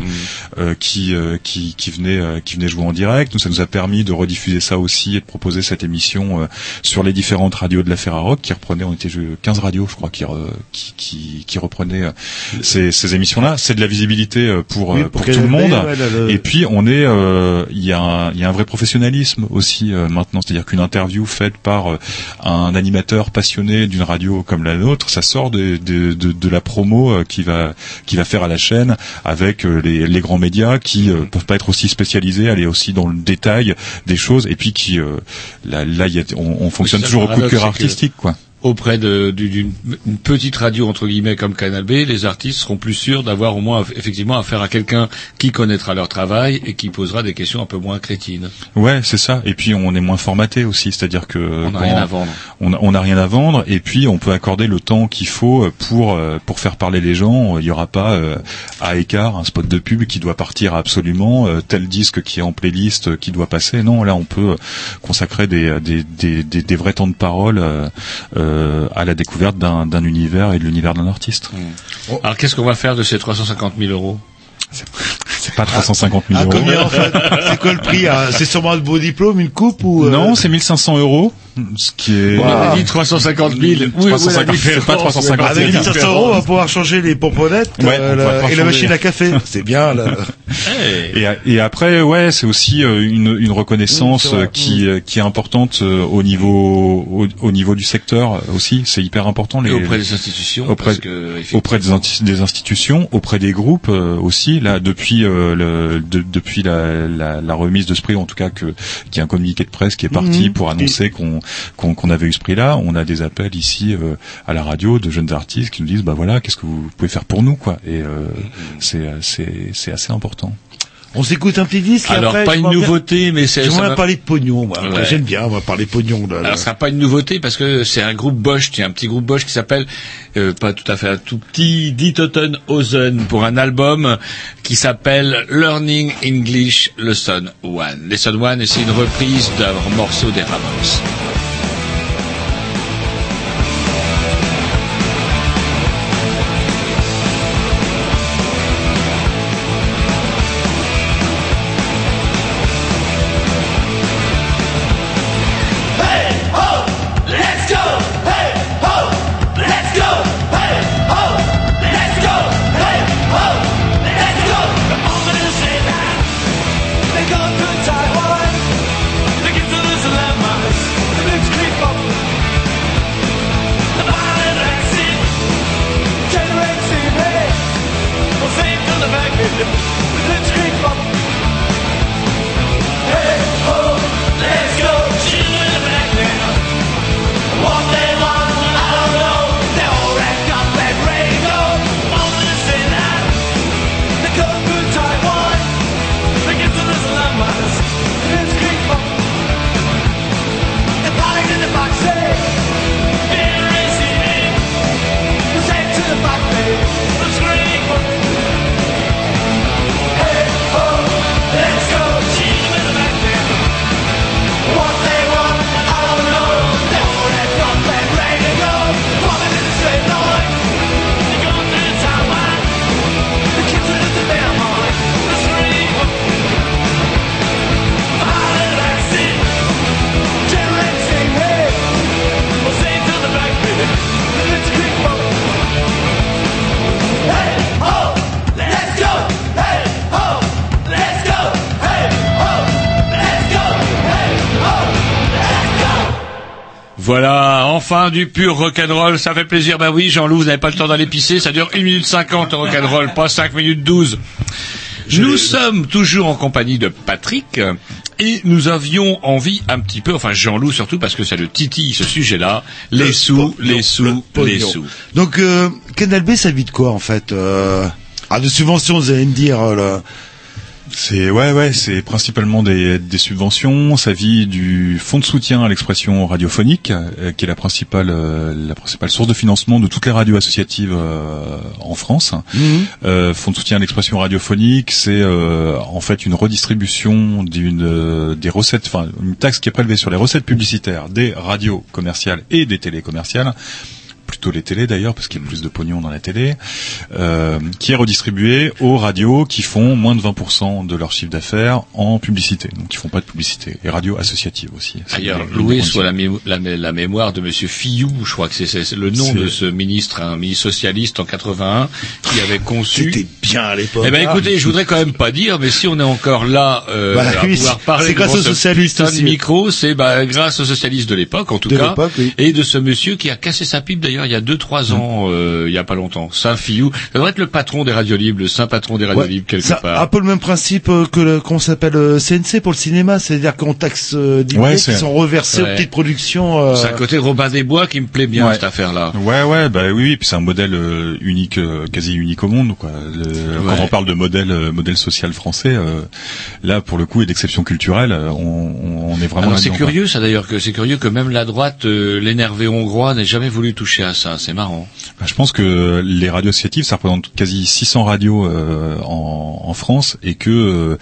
euh, qui, euh, qui qui venaient euh, qui venaient jouer en direct. Nous, ça nous a permis de rediffuser ça aussi et de proposer cette émission euh, sur les différentes radios de la Ferrarock qui reprenaient, on était je- 15 radios, je crois, qui re- qui qui, qui reprenaient euh, ces, ces émissions-là. C'est de la visibilité euh, pour Oui, euh, pour pour tout le monde. ouais, là, le- Et puis on est, euh, il y a un, il y a un vrai professionnalisme aussi euh, maintenant. C'est-à-dire qu'une interview faite par euh, un animateur passionné d'une radio comme la nôtre, ça sort de de, de, de la promo euh, qui va qui va faire à la chaîne avec euh, les, les grands médias qui euh, peuvent pas être aussi spécialisés, aller aussi dans le détail des choses et puis qui euh, là là il y a, on, on fonctionne toujours au coup de cœur que- artistique quoi. Auprès d'une une petite radio entre guillemets comme Canal B, les artistes seront plus sûrs d'avoir au moins effectivement affaire à quelqu'un qui connaîtra leur travail et qui posera des questions un peu moins crétines. Ouais, c'est ça. Et puis on est moins formaté aussi, c'est-à-dire que On n'a rien à vendre. On n'a rien à vendre, et puis on peut accorder le temps qu'il faut pour euh, pour faire parler les gens. Il n'y aura pas euh, à écart un spot de pub qui doit partir absolument, euh, tel disque qui est en playlist euh, qui doit passer. Non, là on peut euh, consacrer des des, des, des, des vrais temps de parole euh, euh, à la découverte d'un d'un univers et de l'univers d'un artiste. Alors qu'est-ce qu'on va faire de ces 350 000 euros? C'est pas 350 000 Ah, euros. combien en fait? C'est quoi le prix? Ah, C'est sûrement un beau diplôme, une coupe ou euh, Non, c'est 1500 euros, ce qui est. On a dit 350 000. Oui, oui, la 350 différence, pas 350 000. Avec 1500 euros, on va pouvoir changer les pomponnettes Ouais, euh, la- et la machine à café. C'est bien là. Et, et après, ouais, c'est aussi euh, une, une reconnaissance Oui, c'est vrai. euh, qui, qui est importante au niveau au, au niveau du secteur aussi. C'est hyper important. Les, Et auprès des institutions, auprès, parce que, effectivement- auprès des, institutions, auprès des groupes aussi. Là, depuis euh, le, de- depuis la, la, la remise de ce prix, en tout cas que qu'il y a un communiqué de presse qui est parti Mhm. pour annoncer qu'on qu'on avait eu ce prix-là. On a des appels ici euh, à la radio de jeunes artistes qui nous disent bah voilà, qu'est-ce que vous pouvez faire pour nous quoi. Et euh, c'est c'est c'est assez important. On s'écoute un petit disque. Alors après, pas une nouveauté, mais c'est. ça J'aimerais va- parler de pognon. Moi. Ouais. J'aime bien. On va parler pognon. Là, là. Alors, ce sera pas une nouveauté parce que c'est un groupe Bosch, tiens, un petit groupe Bosch qui s'appelle, euh, pas tout à fait un tout petit, Ditoten Ozen pour un album qui s'appelle Learning English Lesson One. Lesson One, c'est une reprise d'un morceau des Ramones. Enfin du pur rock'n'roll, ça fait plaisir. Bah oui, Jean-Loup, vous n'avez pas le temps d'aller pisser, ça dure 1 minute 50 le rock'n'roll, pas 5 minutes 12. Nous sommes toujours en compagnie de Patrick et nous avions envie un petit peu, enfin Jean-Loup surtout parce que ça le titille ce sujet-là, les sous, les sous, les sous. Donc euh, Canal B, ça vit de quoi en fait euh... Ah, de subventions, vous allez me dire. euh, là. C'est ouais ouais, c'est principalement des, des subventions. Ça vit du fonds de soutien à l'expression radiophonique, euh, qui est la principale euh, la principale source de financement de toutes les radios associatives euh, en France. Euh, fonds de soutien à l'expression radiophonique, c'est euh, en fait une redistribution d'une euh, des recettes, enfin une taxe qui est prélevée sur les recettes publicitaires des radios commerciales et des télés commerciales plutôt les télés d'ailleurs parce qu'il y a plus de pognon dans la télé, euh, qui est redistribué aux radios qui font moins de 20% de leur chiffre d'affaires en publicité, donc qui font pas de publicité, et radios associatives aussi. C'est Ailleurs, des- loué soit la, mé- la, mé- la mémoire de Monsieur Fillou, je crois que c'est- le nom de ce ministre, un ministre socialiste en 81, qui avait conçu. C'était bien à l'époque. Eh ben Ah. écoutez, je voudrais quand même pas dire, mais si on est encore là euh, Bah à oui, pouvoir c'est- parler grâce aux ce socialistes micro, c'est bah, grâce aux socialistes de l'époque en tout De cas, oui. et de ce monsieur qui a cassé sa pipe d'ailleurs il y a deux trois ans, euh, il y a pas longtemps. Saint Fillou, ça devrait être le patron des radios libres, le saint patron des radios Ouais, libres quelque c'est part. un peu le même principe euh, que qu'on s'appelle euh, CNC pour le cinéma, c'est-à-dire qu'on taxe euh, des Ouais, qui sont reversés Ouais. aux petites productions. euh, C'est un côté Robin des Bois qui me plaît bien Ouais. cette affaire-là. Ouais, ouais, bah oui, oui, puis c'est un modèle euh, unique, euh, quasi unique au monde. Quoi. Le- Ouais. Quand on parle de modèle, euh, modèle social français, euh, là, pour le coup, et d'exception culturelle, euh, on, on est vraiment. Alors c'est curieux ça d'ailleurs que c'est curieux que même la droite, euh, l'énervé hongrois, n'ait jamais voulu toucher à C'est marrant. Bah, je pense que les radios associatives, ça représente quasi 600 radios euh, en, en France, et que euh,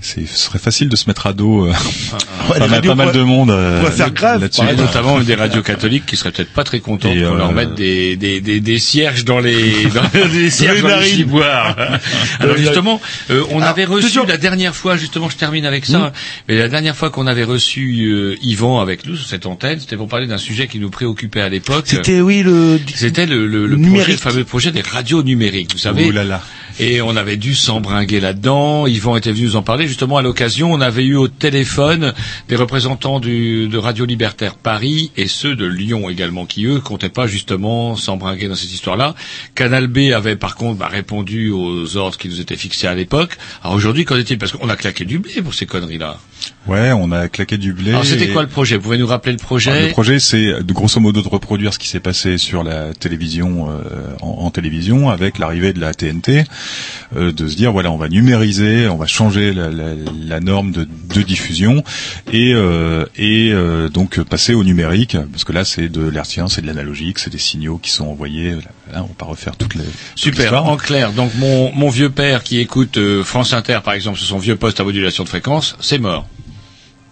c'est- ce serait facile de se mettre à dos euh, Ouais, pas, les mal, radios pas mal de monde euh, pourraient faire grève, là-dessus. exemple. notamment des radios catholiques qui seraient peut-être pas très contentes Et, qu'on leur euh, mette des, des, des, des cierges dans les, dans les cierges dans les ciboires. Alors justement, euh, on Alors, avait reçu toujours- la dernière fois, justement, je termine avec ça, Mm. mais la dernière fois qu'on avait reçu euh, Yvan avec nous sur cette antenne, c'était pour parler d'un sujet qui nous préoccupait à l'époque. C'était oui le. C'était le, le, le, Numérique. projet, le fameux projet des radios numériques, vous savez. Ouh là là. Et on avait dû s'embringuer là-dedans. Yvan était venu nous en parler. Justement, à l'occasion, on avait eu au téléphone des représentants du, de Radio Libertaire Paris et ceux de Lyon également, qui eux comptaient pas justement s'embringuer dans cette histoire-là. Canal B avait par contre bah, répondu aux ordres qui nous étaient fixés à l'époque. Alors aujourd'hui, qu'en est-il? Parce qu'on a claqué du blé pour ces conneries-là. Ouais, on a claqué du blé. Alors c'était et- quoi le projet? Vous pouvez nous rappeler le projet? Alors, Le projet, c'est de grosso modo de reproduire ce qui s'est passé sur la télévision, euh, en, en télévision, avec l'arrivée de la TNT, euh, de se dire voilà, on va numériser, on va changer la, la- la norme de, de diffusion et, euh, et euh, donc passer au numérique, parce que là, c'est de l'hertzien, c'est de l'analogique, c'est des signaux qui sont envoyés. Là, on va pas refaire toutes les. Super, en clair, donc mon, mon vieux père qui écoute euh, France Inter par exemple sur son vieux poste à modulation de fréquence, c'est mort.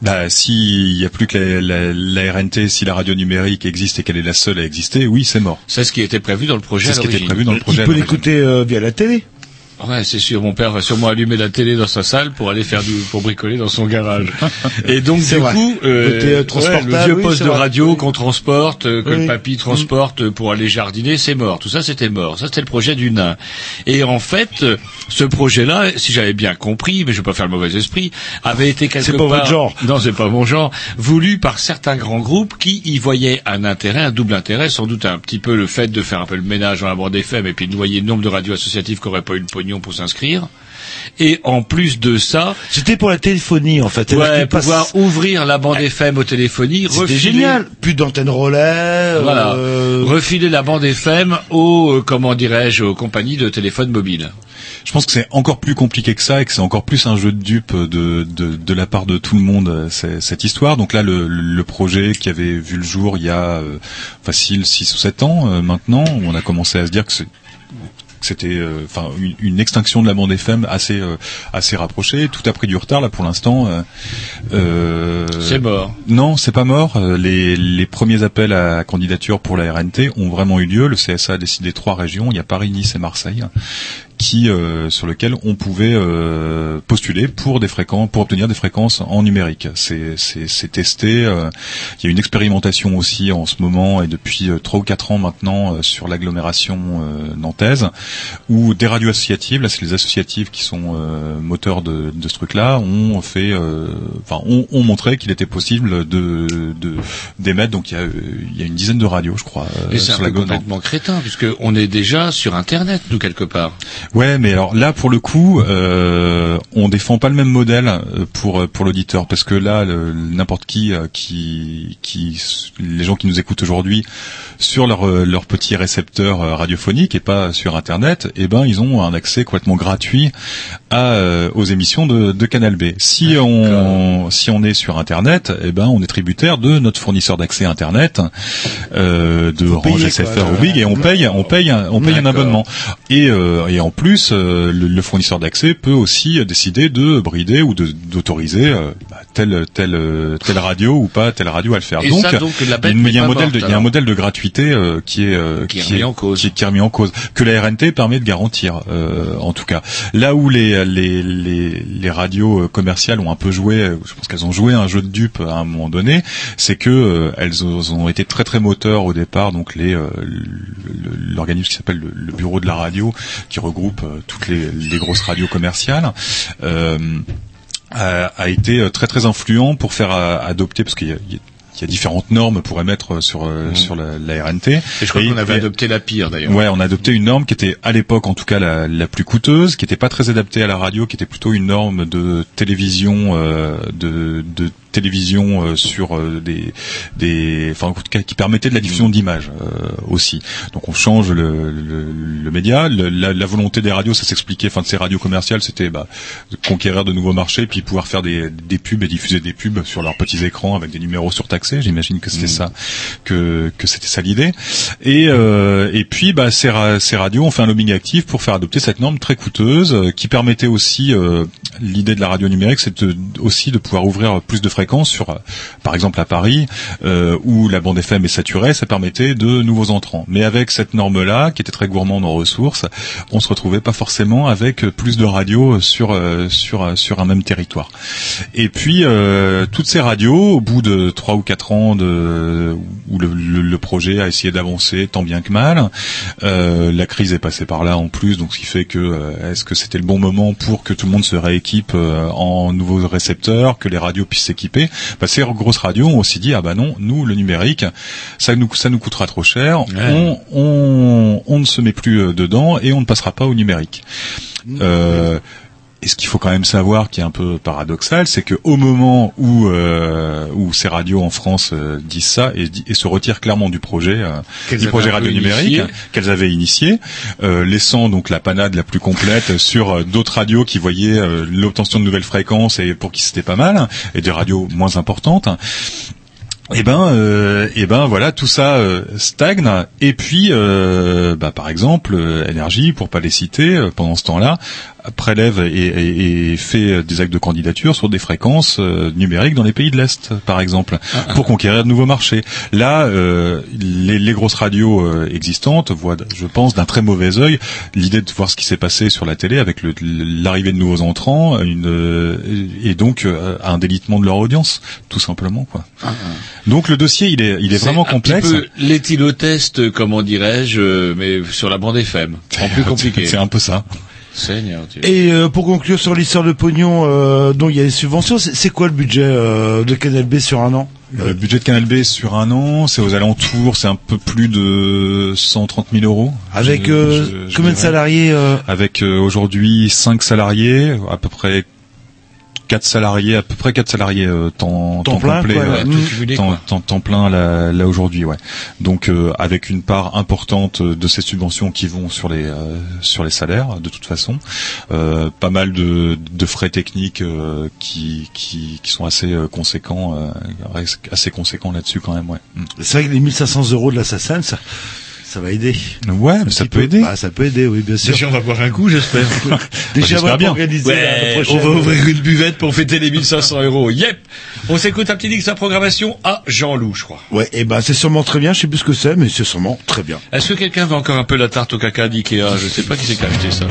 Bah, s'il y a plus que la, la, la RNT, si la radio numérique existe et qu'elle est la seule à exister, oui, c'est mort. C'est ce qui était prévu dans le projet. C'est ce qui était prévu dans le projet. Il peut l'écouter euh, via la télé. Ouais, c'est sûr. Mon père va sûrement allumer la télé dans sa salle pour aller faire du, pour bricoler dans son garage. Et donc du vrai. coup, euh, ouais, le vieux oui, poste de vrai. radio qu'on transporte, euh, que Oui. le papy transporte euh, pour aller jardiner, c'est mort. Tout ça, c'était mort. Ça, c'était le projet du nain. Et en fait, euh, ce projet-là, si j'avais bien compris, mais je vais pas faire le mauvais esprit, avait été quelque C'est pas part. votre genre. Non, c'est pas mon genre. Voulu par certains grands groupes qui y voyaient un intérêt, un double intérêt, sans doute un petit peu le fait de faire un peu le ménage dans la bande FM et puis de noyer le nombre de radios associatives qui n'auraient pas eu le pognon pour s'inscrire. Et en plus de ça, C'était pour la téléphonie en fait. Ouais, passe- pouvoir ouvrir la bande FM aux téléphonies, C'était refiler, génial. Plus d'antenne relais. voilà, euh, refiler la bande FM aux, euh, comment dirais-je, aux compagnies de téléphone mobile. Je pense que c'est encore plus compliqué que ça et que c'est encore plus un jeu de dupes de, de, de la part de tout le monde, euh, cette histoire. Donc là, le, le projet qui avait vu le jour il y a euh, facile 6 ou 7 ans euh, maintenant, où on a commencé à se dire que c'est que c'était euh, enfin une, une extinction de la bande FM assez euh, assez rapprochée. Tout a pris du retard là pour l'instant euh, C'est mort. non c'est pas mort. Les, les premiers appels à candidature pour la RNT ont vraiment eu lieu. Le CSA a décidé trois régions. Il y a Paris Nice et Marseille qui euh, sur lequel on pouvait euh, postuler pour des fréquences pour obtenir des fréquences en numérique. C'est testé. euh, il y a une expérimentation aussi en ce moment et depuis euh, trois ou quatre ans maintenant euh, sur l'agglomération euh, nantaise où des radios associatives, là c'est les associatives qui sont euh, moteurs de, de ce truc-là, ont fait, euh, enfin ont, ont montré qu'il était possible de de d'émettre. Donc il y a il y a une dizaine de radios, je crois, Et c'est complètement crétin, puisque on est déjà sur Internet, nous quelque part. Ouais, mais alors là pour le coup, euh, on défend pas le même modèle euh, pour pour l'auditeur parce que là, le- n'importe qui euh, qui qui les gens qui nous écoutent aujourd'hui sur leur euh, leur petit récepteur euh, radiophonique et pas sur internet, eh ben ils ont un accès complètement gratuit à euh, aux émissions de, de Canal B. Si on si on est sur internet, eh ben on est tributaire de notre fournisseur d'accès internet euh, de Orange, SFR Bouygues et on paye on paye un- on paye un abonnement. Et euh, et en plus euh, le, le fournisseur d'accès peut aussi décider de brider ou d'autoriser euh, bah, telle telle euh, telle radio ou pas telle radio à le faire. Et donc, ça, donc, la bête il y a un modèle de, il y a un modèle de gratuité euh, qui est euh, Qui est remis en cause. qui, qui est remis en cause que la RNT permet de garantir euh, en tout cas là où les les les, les radios euh, commerciales ont un peu joué euh, je pense qu'elles ont joué un jeu de dupe à un moment donné c'est que euh, elles ont été très très moteurs au départ donc les euh, l'organisme qui s'appelle le, le bureau de la radio qui regroupe euh, toutes les, les grosses radios commerciales euh, a, a été euh, très très influent pour faire adopter parce qu'il y a, il y a- il y a différentes normes pour émettre sur euh, sur la, la RNT. Et je crois qu'on avait et- adopté la pire d'ailleurs. Ouais, on a adopté une norme qui était à l'époque en tout cas la, la plus coûteuse, qui était pas très adaptée à la radio, qui était plutôt une norme de télévision euh, de, de télévision euh, sur euh, des des enfin en tout cas qui permettait de la diffusion d'images euh, aussi. Donc on change le, le, le média, Le- la, la volonté des radios, ça s'expliquait, enfin de ces radios commerciales, c'était bah, de conquérir de nouveaux marchés, puis pouvoir faire des, des pubs et diffuser des pubs sur leurs petits écrans avec des numéros surtaxés. J'imagine que c'était ça, que que c'était ça l'idée. Et euh, et puis bah ces, ra- ces radios ont fait un lobbying actif pour faire adopter cette norme très coûteuse euh, qui permettait aussi euh, l'idée de la radio numérique, c'est aussi de pouvoir ouvrir plus de fréquences sur, euh, par exemple à Paris euh, où la bande FM est saturée, ça permettait de nouveaux entrants. Mais avec cette norme-là, qui était très gourmande en ressources, on se retrouvait pas forcément avec plus de radios sur euh, sur sur un même territoire. Et puis toutes ces radios, au bout de trois ou quatre ans de où le, projet a essayé d'avancer tant bien que mal, la crise est passée par là en plus, donc ce qui fait que est-ce que c'était le bon moment pour que tout le monde se rééquipe en nouveaux récepteurs, que les radios puissent s'équiper bah, Ces grosses radios ont aussi dit ah bah non, nous le numérique, ça nous ça nous coûtera trop cher, on, on on ne se met plus euh, dedans et on ne passera pas au numérique. Euh, et ce qu'il faut quand même savoir, qui est un peu paradoxal, c'est que au moment où euh, où ces radios en France euh, disent ça et, se retirent clairement du projet euh, du projet radio numérique qu'elles avaient initié, euh, laissant donc la panade la plus complète sur d'autres radios qui voyaient l'obtention de nouvelles fréquences et pour qui c'était pas mal, et des radios moins importantes. Et ben, euh, et ben voilà, tout ça euh, stagne. Et puis, euh, bah, par exemple, énergie, pour pas les citer, pendant ce temps-là, prélève et, et- et fait des actes de candidature sur des fréquences euh, numériques dans les pays de l'est, par exemple, pour conquérir de nouveaux marchés. Là, euh, les, les grosses radios euh, existantes voient, je pense, d'un très mauvais œil l'idée de voir ce qui s'est passé sur la télé avec l'arrivée de nouveaux entrants, une, euh, et donc un délitement de leur audience, tout simplement, quoi. Donc le dossier, il est, il est C'est vraiment complexe. l'éthylotest, comment dirais-je, mais sur la bande FM. En plus compliqué. C'est un peu ça. Seigneur Dieu. Et euh, pour conclure sur l'histoire de pognon, euh, dont il y a des subventions, c'est c'est quoi le budget euh, de Canal B sur un an Le budget de Canal B sur un an, c'est aux alentours, c'est un peu plus de 130 000 euros. Avec Je- euh, je- je combien de salariés euh, Avec euh, aujourd'hui 5 salariés, à peu près 4 salariés, à peu près 4 salariés euh, temps, Temps plein, complet, quoi, euh, ouais, tout cumulé, temps, quoi. temps- temps plein là, là aujourd'hui, ouais. Donc euh, avec une part importante de ces subventions qui vont sur les euh, sur les salaires de toute façon, euh, pas mal de, de frais techniques euh, qui, qui qui sont assez euh, conséquents, euh, assez conséquents là-dessus quand même, ouais. Mm. C'est vrai que les 1500 euros de l'assassin, ça, ça va aider. Ouais, mais ça peut peu. aider. Bah, ça peut aider, oui, bien sûr. Déjà, on va boire un coup, j'espère. Déjà, j'espère on va bien. organiser la prochaine. on va ouvrir une buvette pour fêter les 1500 euros. Yep On s'écoute un petit dix sa programmation à Jean-Loup, je crois. Ouais, et ben c'est sûrement très bien. Je sais plus ce que c'est, mais c'est sûrement très bien. Est-ce que quelqu'un veut encore un peu la tarte au caca d'Ikea? Je sais pas qui c'est qui a acheté ça.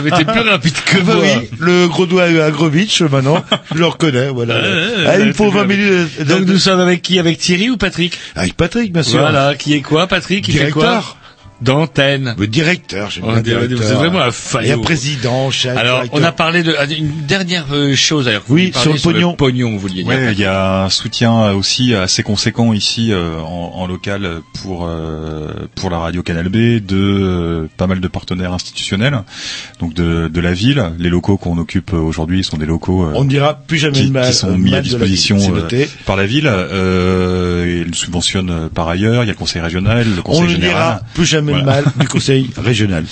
Vous avez été plus rapide que Ah bah moi. oui, le gros doigt à Grovitch, maintenant, je le reconnais, voilà. Euh, Ah, il euh, me faut très 20 bien. minutes. de- Donc nous sommes avec qui? Avec Thierry ou Patrick? Avec Patrick, bien sûr. Voilà, qui est quoi Patrick? Il fait quoi? D'antenne. Le directeur, j'aime bien directeur. êtes vraiment un Il y a faillot. président, chef, Alors, directeur. on a parlé de ah, une dernière euh, chose. Alors, Oui, vous parliez sur le pognon. pognon, vous vouliez dire. Ouais, il y a un soutien aussi assez conséquent ici euh, en, en local pour euh, pour la radio Canal B de euh, pas mal de partenaires institutionnels, donc de, de la ville. Les locaux qu'on occupe aujourd'hui sont des locaux euh, On ne dira plus jamais qui, le mal. qui sont euh, mis à la disposition ville, c'est euh, noté. par la ville. Euh, ils subventionnent euh, par ailleurs. Il y a le conseil régional, le conseil On ne général. dira plus jamais du conseil régional.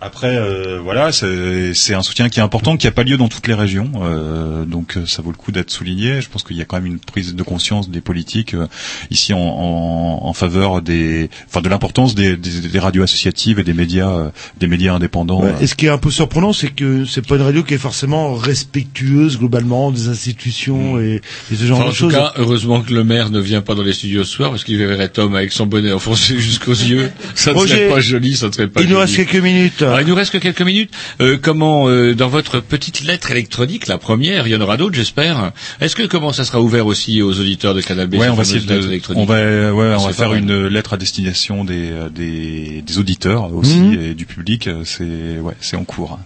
Après, euh, voilà, c'est c'est un soutien qui est important, qui n'a pas lieu dans toutes les régions, euh, donc euh, ça vaut le coup d'être souligné. Je pense qu'il y a quand même une prise de conscience des politiques euh, ici en, en, en faveur des, enfin, de l'importance des, des, des radios associatives et des médias, euh, des médias indépendants. Ouais, euh. Et ce qui est un peu surprenant, c'est que c'est pas une radio qui est forcément respectueuse globalement des institutions et, et ce genre Enfin, en de tout choses. cas, heureusement que le maire ne vient pas dans les studios ce soir, parce qu'il verrait Tom avec son bonnet enfoncé jusqu'aux yeux. Ça ne serait pas joli, ça ne serait pas il nous reste quelques minutes. Alors, il nous reste que quelques minutes. Euh, comment, euh, dans votre petite lettre électronique, la première, il y en aura d'autres, j'espère. Est-ce que comment ça sera ouvert aussi aux auditeurs de Canal B Ouais, on va essayer de, électronique on va, ouais, on va faire une lettre à destination des, euh, des, des auditeurs aussi Mhm. et du public. euh, C'est, ouais, c'est en cours.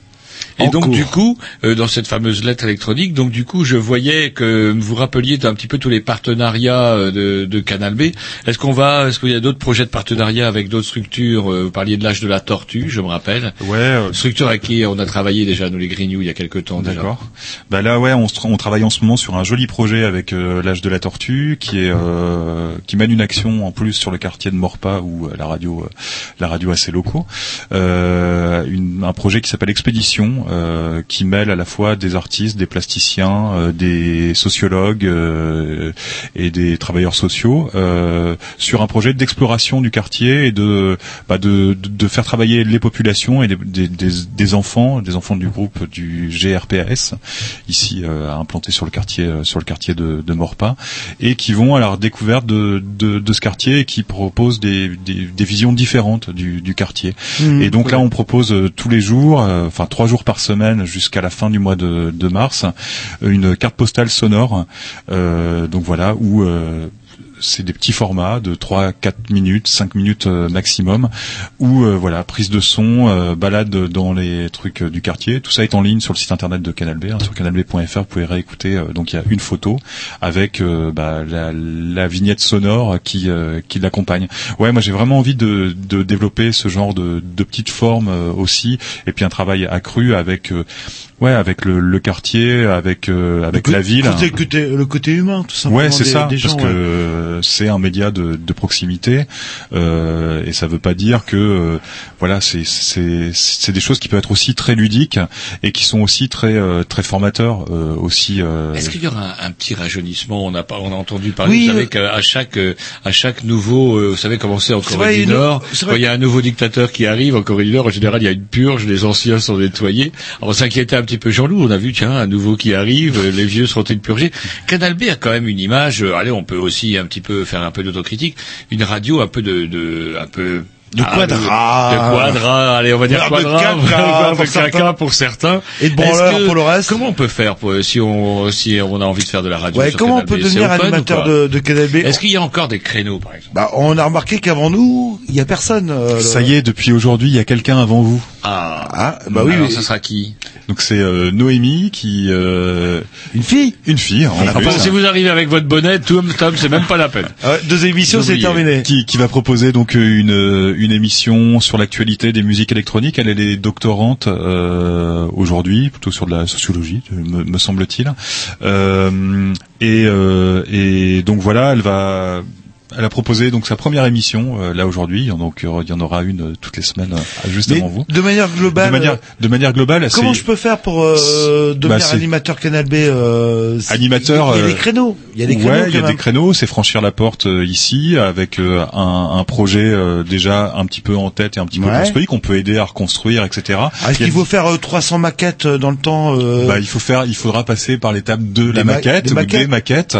Et En donc cours. du coup, euh, dans cette fameuse lettre électronique, donc du coup, je voyais que vous rappeliez un petit peu tous les partenariats euh, de, de Canal B. Est-ce qu'on va, est-ce qu'il y a d'autres projets de partenariat avec d'autres structures euh, Vous parliez de l'âge de la tortue, je me rappelle. Ouais. euh, Structure à qui on a travaillé déjà nous les Grignoux il y a quelque temps déjà. D'accord. Bah là, ouais, on, on travaille en ce moment sur un joli projet avec euh, l'âge de la tortue, qui est euh, qui mène une action en plus sur le quartier de Morpa où la radio, la radio a ses locaux. Euh, une- un projet qui s'appelle Expédition, euh, qui mêle à la fois des artistes, des plasticiens, euh, des sociologues euh, et des travailleurs sociaux euh, sur un projet d'exploration du quartier et de, bah, de, de, de faire travailler les populations et des, des, des, des enfants, des enfants du groupe du GRPAS ici euh, implanté sur le quartier euh, sur le quartier de, de Morpa et qui vont à la découverte de, de, de ce quartier et qui proposent des, des, des visions différentes du, du quartier. Mhm. et donc là, on propose tous les jours, euh, enfin trois jours par semaine jusqu'à la fin du mois de, de mars, une carte postale sonore. Euh, donc voilà où euh, c'est des petits formats de 3 4 minutes, 5 minutes euh, maximum où euh, voilà, prise de son, euh, balade dans les trucs du quartier, tout ça est en ligne sur le site internet de Canal B, hein, sur canalb.fr, vous pouvez réécouter euh, donc il y a une photo avec euh, bah, la, la vignette sonore qui euh, qui l'accompagne. Ouais, moi j'ai vraiment envie de, de développer ce genre de, de petites formes euh, aussi et puis un travail accru avec euh, ouais, avec le, le quartier, avec euh, avec Le la ville. côté- le côté, le côté humain, tout simplement. Ouais, c'est ça, des parce gens, que ouais. Euh, c'est un média de, de proximité euh, et ça veut pas dire que euh, voilà, c'est c'est c'est des choses qui peuvent être aussi très ludiques et qui sont aussi très euh, très formateurs euh, aussi. euh, Est-ce qu'il y aura un, un petit rajeunissement? On a pas, on a entendu parler. Oui, vous savez euh, qu'à chaque à chaque nouveau, euh, vous savez comment c'est en Corée vrai, du Nord. Quand vrai il y a un nouveau dictateur qui arrive en Corée du Nord, en général, il y a une purge. Les anciens sont nettoyés. Alors, on s'inquiétait un petit peu Jean-Loup. On a vu, tiens, un nouveau qui arrive. Les vieux seront-ils purgés? Canal B a quand même une image. euh, allez, on peut aussi un petit peu faire un peu d'autocritique. Une radio un peu de, de un peu De ah, quadra. de, de quadra, allez, on va dire de quadra, caca pour de caca certains. pour certains. Et de branleur que- pour le reste? Comment on peut faire pour, si on si on a envie de faire de la radio Ouais, sur comment on peut devenir animateur de, de Canal B? Est-ce qu'il y a encore des créneaux, par exemple? Bah, on a remarqué qu'avant nous, il y a personne. euh, Ça y est, depuis aujourd'hui, il y a quelqu'un avant vous. Ah, Ah, bah oui, Alors, oui. ça sera qui? Donc c'est euh, Noémie qui euh, Une fille une fille en Ah, plus, bon, Si vous arrivez avec votre bonnet, Tom, Tom, c'est même pas la peine. Ah ouais, deux émissions, c'est terminé. qui, qui va proposer donc une une émission sur l'actualité des musiques électroniques. Elle, est doctorante euh, aujourd'hui, plutôt sur de la sociologie, me, me semble-t-il. Euh, et, euh, et donc voilà, elle va. Elle a proposé donc sa première émission euh, là aujourd'hui, donc euh, il y en aura une euh, toutes les semaines euh, juste Mais avant vous. de manière globale, de manière de manière globale, comment je peux faire pour euh, devenir Bah, animateur Canal B euh, Animateur, Il y a euh, des créneaux. Il y a des créneaux. ouais, il y a des créneaux, c'est franchir la porte euh, ici avec euh, un, un projet euh, déjà un petit peu en tête et un petit peu Ouais. construit qu'on peut aider à reconstruire, etc. Ah, Est-ce qu'il faut faire euh, 300 maquettes euh, dans le temps euh, bah, il faut faire, il faudra passer par l'étape de la ma- maquette des maquettes. des maquettes,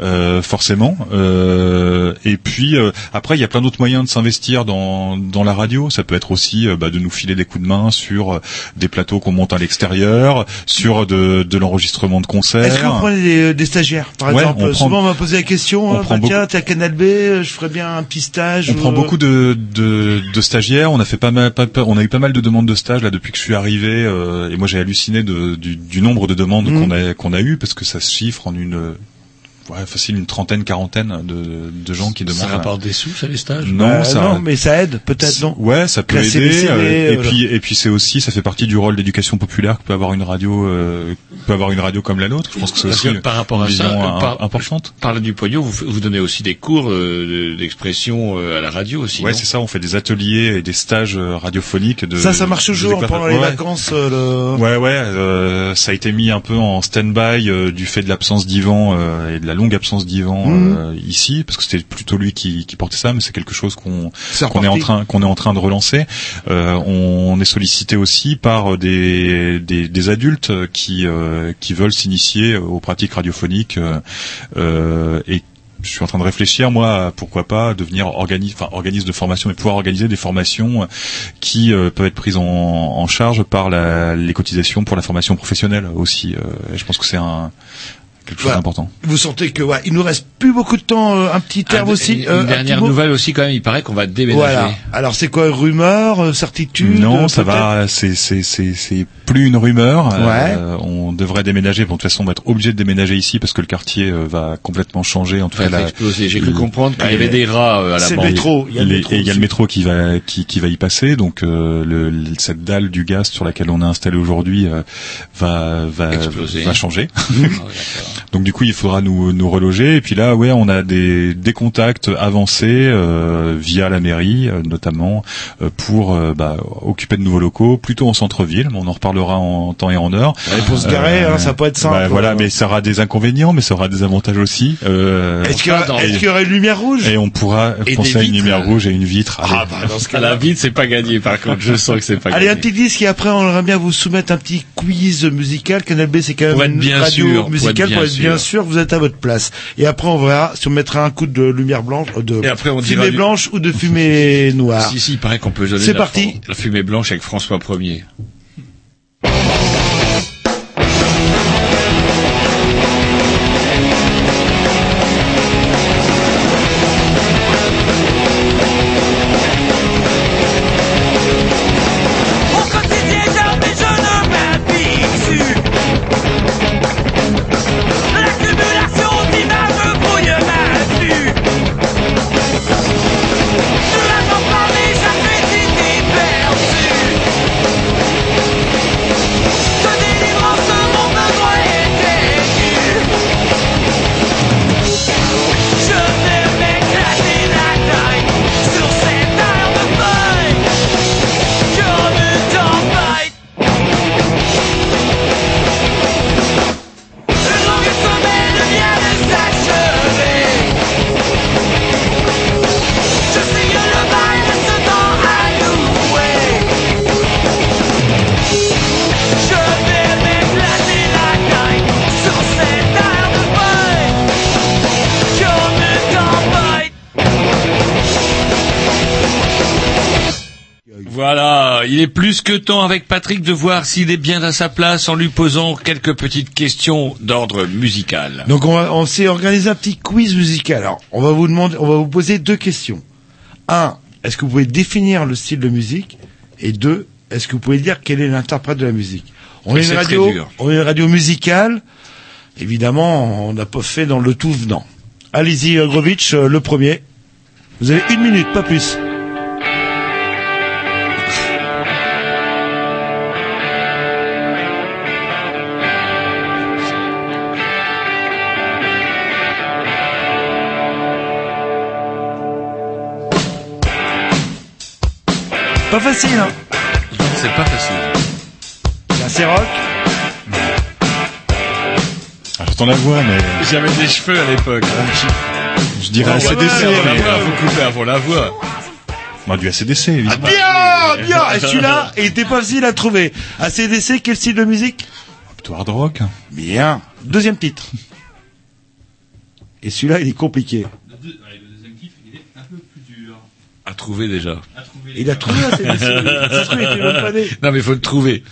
euh, forcément. Euh, Euh, et puis euh, après, il y a plein d'autres moyens de s'investir dans dans la radio. Ça peut être aussi euh, bah, de nous filer des coups de main sur euh, des plateaux qu'on monte à l'extérieur, sur de, de l'enregistrement de concerts. Est-ce que vous prenez des, des stagiaires, par Ouais, exemple on prend- Souvent, on m'a posé la question, on euh, prend bah, tiens, t'es à Canal B, euh, je ferais bien un petit stage. On ou, prend euh, beaucoup de, de, de stagiaires. On a fait pas mal, pas- on a eu pas mal de demandes de stage là depuis que je suis arrivé. euh, et moi, j'ai halluciné de, du, du nombre de demandes Mhm. qu'on a qu'on a eu parce que ça se chiffre en une euh, ouais, facile une trentaine, quarantaine de, de gens qui demandent. Ça rapporte des sous, ça, les stages? Non, Bah, ça. non, mais ça aide, peut-être, non? Ouais, ça peut Classer aider. euh, et voilà. puis et puis c'est aussi, ça fait partie du rôle d'éducation populaire que peut avoir une radio, euh, peut avoir une radio comme la nôtre. Je pense que c'est Parce aussi que par rapport une à ça, vision euh, im- par- importante. Parle du pognon, vous, vous donnez aussi des cours euh, de- d'expression euh, à la radio aussi. Ouais, c'est ça. On fait des ateliers et des stages euh, radiophoniques. De, Ça, ça marche toujours pendant les Ouais, vacances. euh, le... Ouais, ouais, euh, ça a été mis un peu en stand-by euh, du fait de l'absence d'Ivan euh, et de la longue absence d'Ivan Mhm. euh, ici, parce que c'était plutôt lui qui, qui portait ça, mais c'est quelque chose qu'on est en train qu'on est en train de relancer. Euh, on est sollicité aussi par des des, des adultes qui euh, qui veulent s'initier aux pratiques radiophoniques et je suis en train de réfléchir, moi, à pourquoi pas devenir organisme, enfin organisme de formation et pouvoir organiser des formations qui euh, peuvent être prises en, en charge par la, les cotisations pour la formation professionnelle aussi. euh, je pense que c'est un quelque chose Voilà. d'important. Vous sentez que ouais, il nous reste plus beaucoup de temps. euh, un petit terme Ah, aussi. Une, euh, un dernière nouvelle aussi quand même, il paraît qu'on va déménager. Voilà. Alors c'est quoi rumeur, euh, certitude Non, euh, ça va. C'est c'est c'est c'est plus une rumeur. Ouais. Euh, on devrait déménager. Bon, de toute façon, on va être obligé de déménager ici parce que le quartier va complètement changer. En tout Ça cas. J'ai cru comprendre qu'il y avait des rats à la C'est le banque. métro. Il y a le Les- métro et il y a le métro qui va qui, qui va y passer donc euh, le, le- cette dalle du gaz sur laquelle on est installé aujourd'hui euh, va va Exploser. va changer ouais, d'accord. Donc du coup il faudra nous nous reloger et puis là ouais on a des des contacts avancés euh, via la mairie euh, notamment euh, pour euh, bah, occuper de nouveaux locaux plutôt en centre-ville mais on en reparlera en temps et en heure Ouais, pour se garer, hein, ça peut être simple. bah, voilà mais ça aura des inconvénients mais ça aura des avantages aussi euh, Est-ce qu'il y, aura- dans- est-ce qu'il y aurait une lumière rouge? Et on pourra Et penser à une lumière rouge et une vitre Allez. Ah bah dans ce À cas-là. la vide, c'est pas gagné par contre. Je sens que c'est pas Allez, un gagné. petit disque et après on aimerait bien vous soumettre un petit quiz musical. Canal B c'est quand même une radio sûr, musicale bien sûr. sûr vous êtes à votre place. Et après on verra si on mettra un coup de lumière blanche, euh, de Et après, on dira fumée du- blanche ou de fumée noire. Si, si, il paraît qu'on peut C'est la, parti. la fumée blanche avec François 1er. Temps avec Patrick de voir s'il est bien à sa place en lui posant quelques petites questions d'ordre musical. Donc on, va- on s'est organisé un petit quiz musical. Alors on va vous demander, on va vous poser deux questions. Un, est-ce que vous pouvez définir le style de musique? Et deux, est-ce que vous pouvez dire quel est l'interprète de la musique? On est une radio, on est une radio musicale. Évidemment, on n'a pas fait dans le tout venant. Allez-y, Grovitch, euh, le premier. Vous avez une minute, pas plus. Pas facile, hein C'est pas facile. C'est assez rock. Ah, J'entends la voix mais J'avais des cheveux à l'époque. je dirais Ah, ACDC mais vous coupez avant la voix. bah, du ACDC évidemment. Bien, bien. Et celui-là, il était pas facile à trouver. ACDC, quel style de musique? Plutôt hard rock. Bien. Deuxième titre. Et celui-là, il est compliqué. À trouver déjà. Il a trouvé, hein, c'est c'est- ça se trouve, il était même pas né. Non mais il faut le trouver.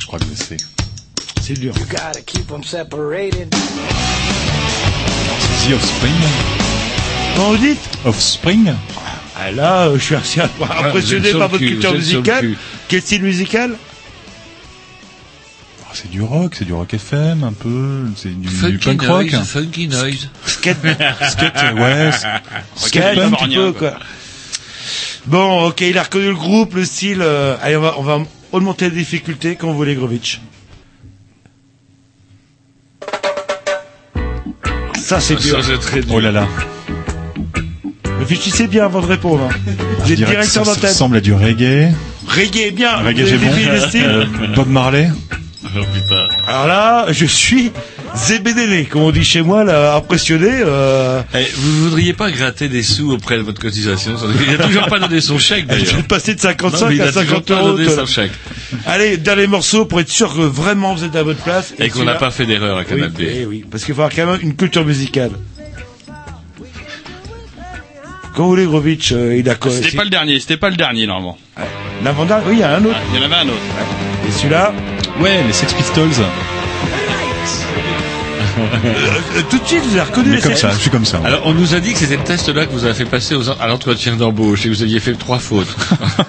Je crois que je sais. C'est dur. You gotta keep them separated. The Offspring. Comment vous dites? Offspring Ah là, euh, je suis assez impressionné vous êtes par votre culture musicale. Quel style musical? Ah, C'est du rock, c'est du rock FM un peu, c'est du, du punk rock. funky noise. Skate, Skate, ouais. skate un petit peu quoi. Bon, ok, il a reconnu le groupe, le style. euh, allez, on va, on va augmenter la difficulté quand vous voulez, Grovitch. Ça, c'est dur. c'est très dur. Oh là là. Réfléchissez bien avant de répondre. hein. Vous êtes directeur ça, ça d'antenne. ressemble à du reggae. Reggae, bien. Reggae, j'ai bon. défini le style Euh, Bob Marley. Oh putain. Alors là, je suis zébédélé, comme on dit chez moi, là, impressionné. Euh... Eh, vous voudriez pas gratter des sous auprès de votre cotisation ça- Il a toujours pas donné son chèque Je d'ailleurs. vais passer de Non, 55 mais il à a toujours 50 pas euros. donné de- son chèque. Allez, dernier morceau pour être sûr que vraiment vous êtes à votre place. Et qu'on n'a pas fait d'erreur à Canal oui, D. eh oui, parce qu'il faut avoir quand même une culture musicale. Quand vous voulez, Grovitch, euh, il a quoi C'était pas le dernier, c'était pas le dernier normalement. L'avant-dernier Oui, il y a un autre. Il y en avait un autre. Et celui-là Ouais, les Sex Pistols. Euh, Tout de suite, vous avez reconnu les comme Sex ça, je suis comme ça. Alors, on nous a dit que c'était le test-là que vous avez fait passer aux, à l'entretien d'embauche et que vous aviez fait trois fautes.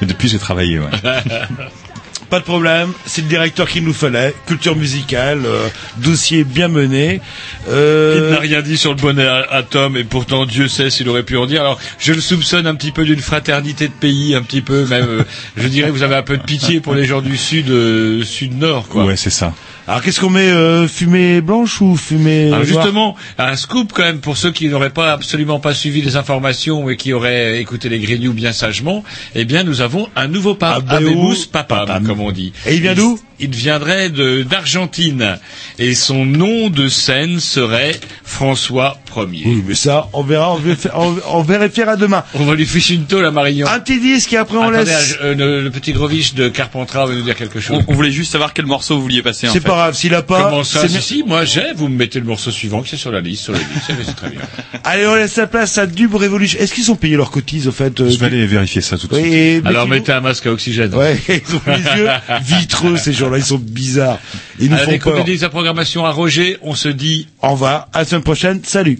Mais depuis, j'ai travaillé, ouais. Pas de problème, c'est le directeur qu'il nous fallait. Culture musicale, euh, dossier bien mené. Euh, Il n'a rien dit sur le bonnet à- atome et pourtant Dieu sait s'il aurait pu en dire. Alors je le soupçonne un petit peu d'une fraternité de pays, un petit peu même. euh, je dirais que vous avez un peu de pitié pour les gens du sud, euh, sud nord quoi. Ouais, c'est ça. Alors qu'est-ce qu'on met euh, Fumée blanche ou fumée Alors justement, un scoop quand même pour ceux qui n'auraient pas absolument pas suivi les informations et qui auraient écouté les Grignoux bien sagement. Eh bien, nous avons un nouveau pape, Abéou Abémus Papam, comme on dit. Et il vient d'où Il viendrait d'Argentine et son nom de scène serait François Ier. Oui, mais ça, on verra, on, vérifie- on, on vérifiera demain. On va lui ficher une tôle à Marignan. Un petit disque et après on Attendez, laisse. euh, le, le petit Grovich de Carpentras va nous dire quelque chose. On, on voulait juste savoir quel morceau vous vouliez passer C'est pas grave, s'il a pas. Comment ça c'est si, si, moi j'ai, vous me mettez le morceau suivant qui est sur la liste, sur la liste, c'est très bien. Allez, on laisse la place à Dub Revolution. Est-ce qu'ils ont payé leurs cotises au fait euh, Je vais du- aller vérifier ça tout de Oui, suite. et Alors mettez un masque à oxygène. Ouais, ils ont les yeux vitreux ces gens-là, ils sont bizarres. Ils nous Allez, font peur. dit la programmation à Roger, on se dit Au revoir, à la semaine prochaine, salut.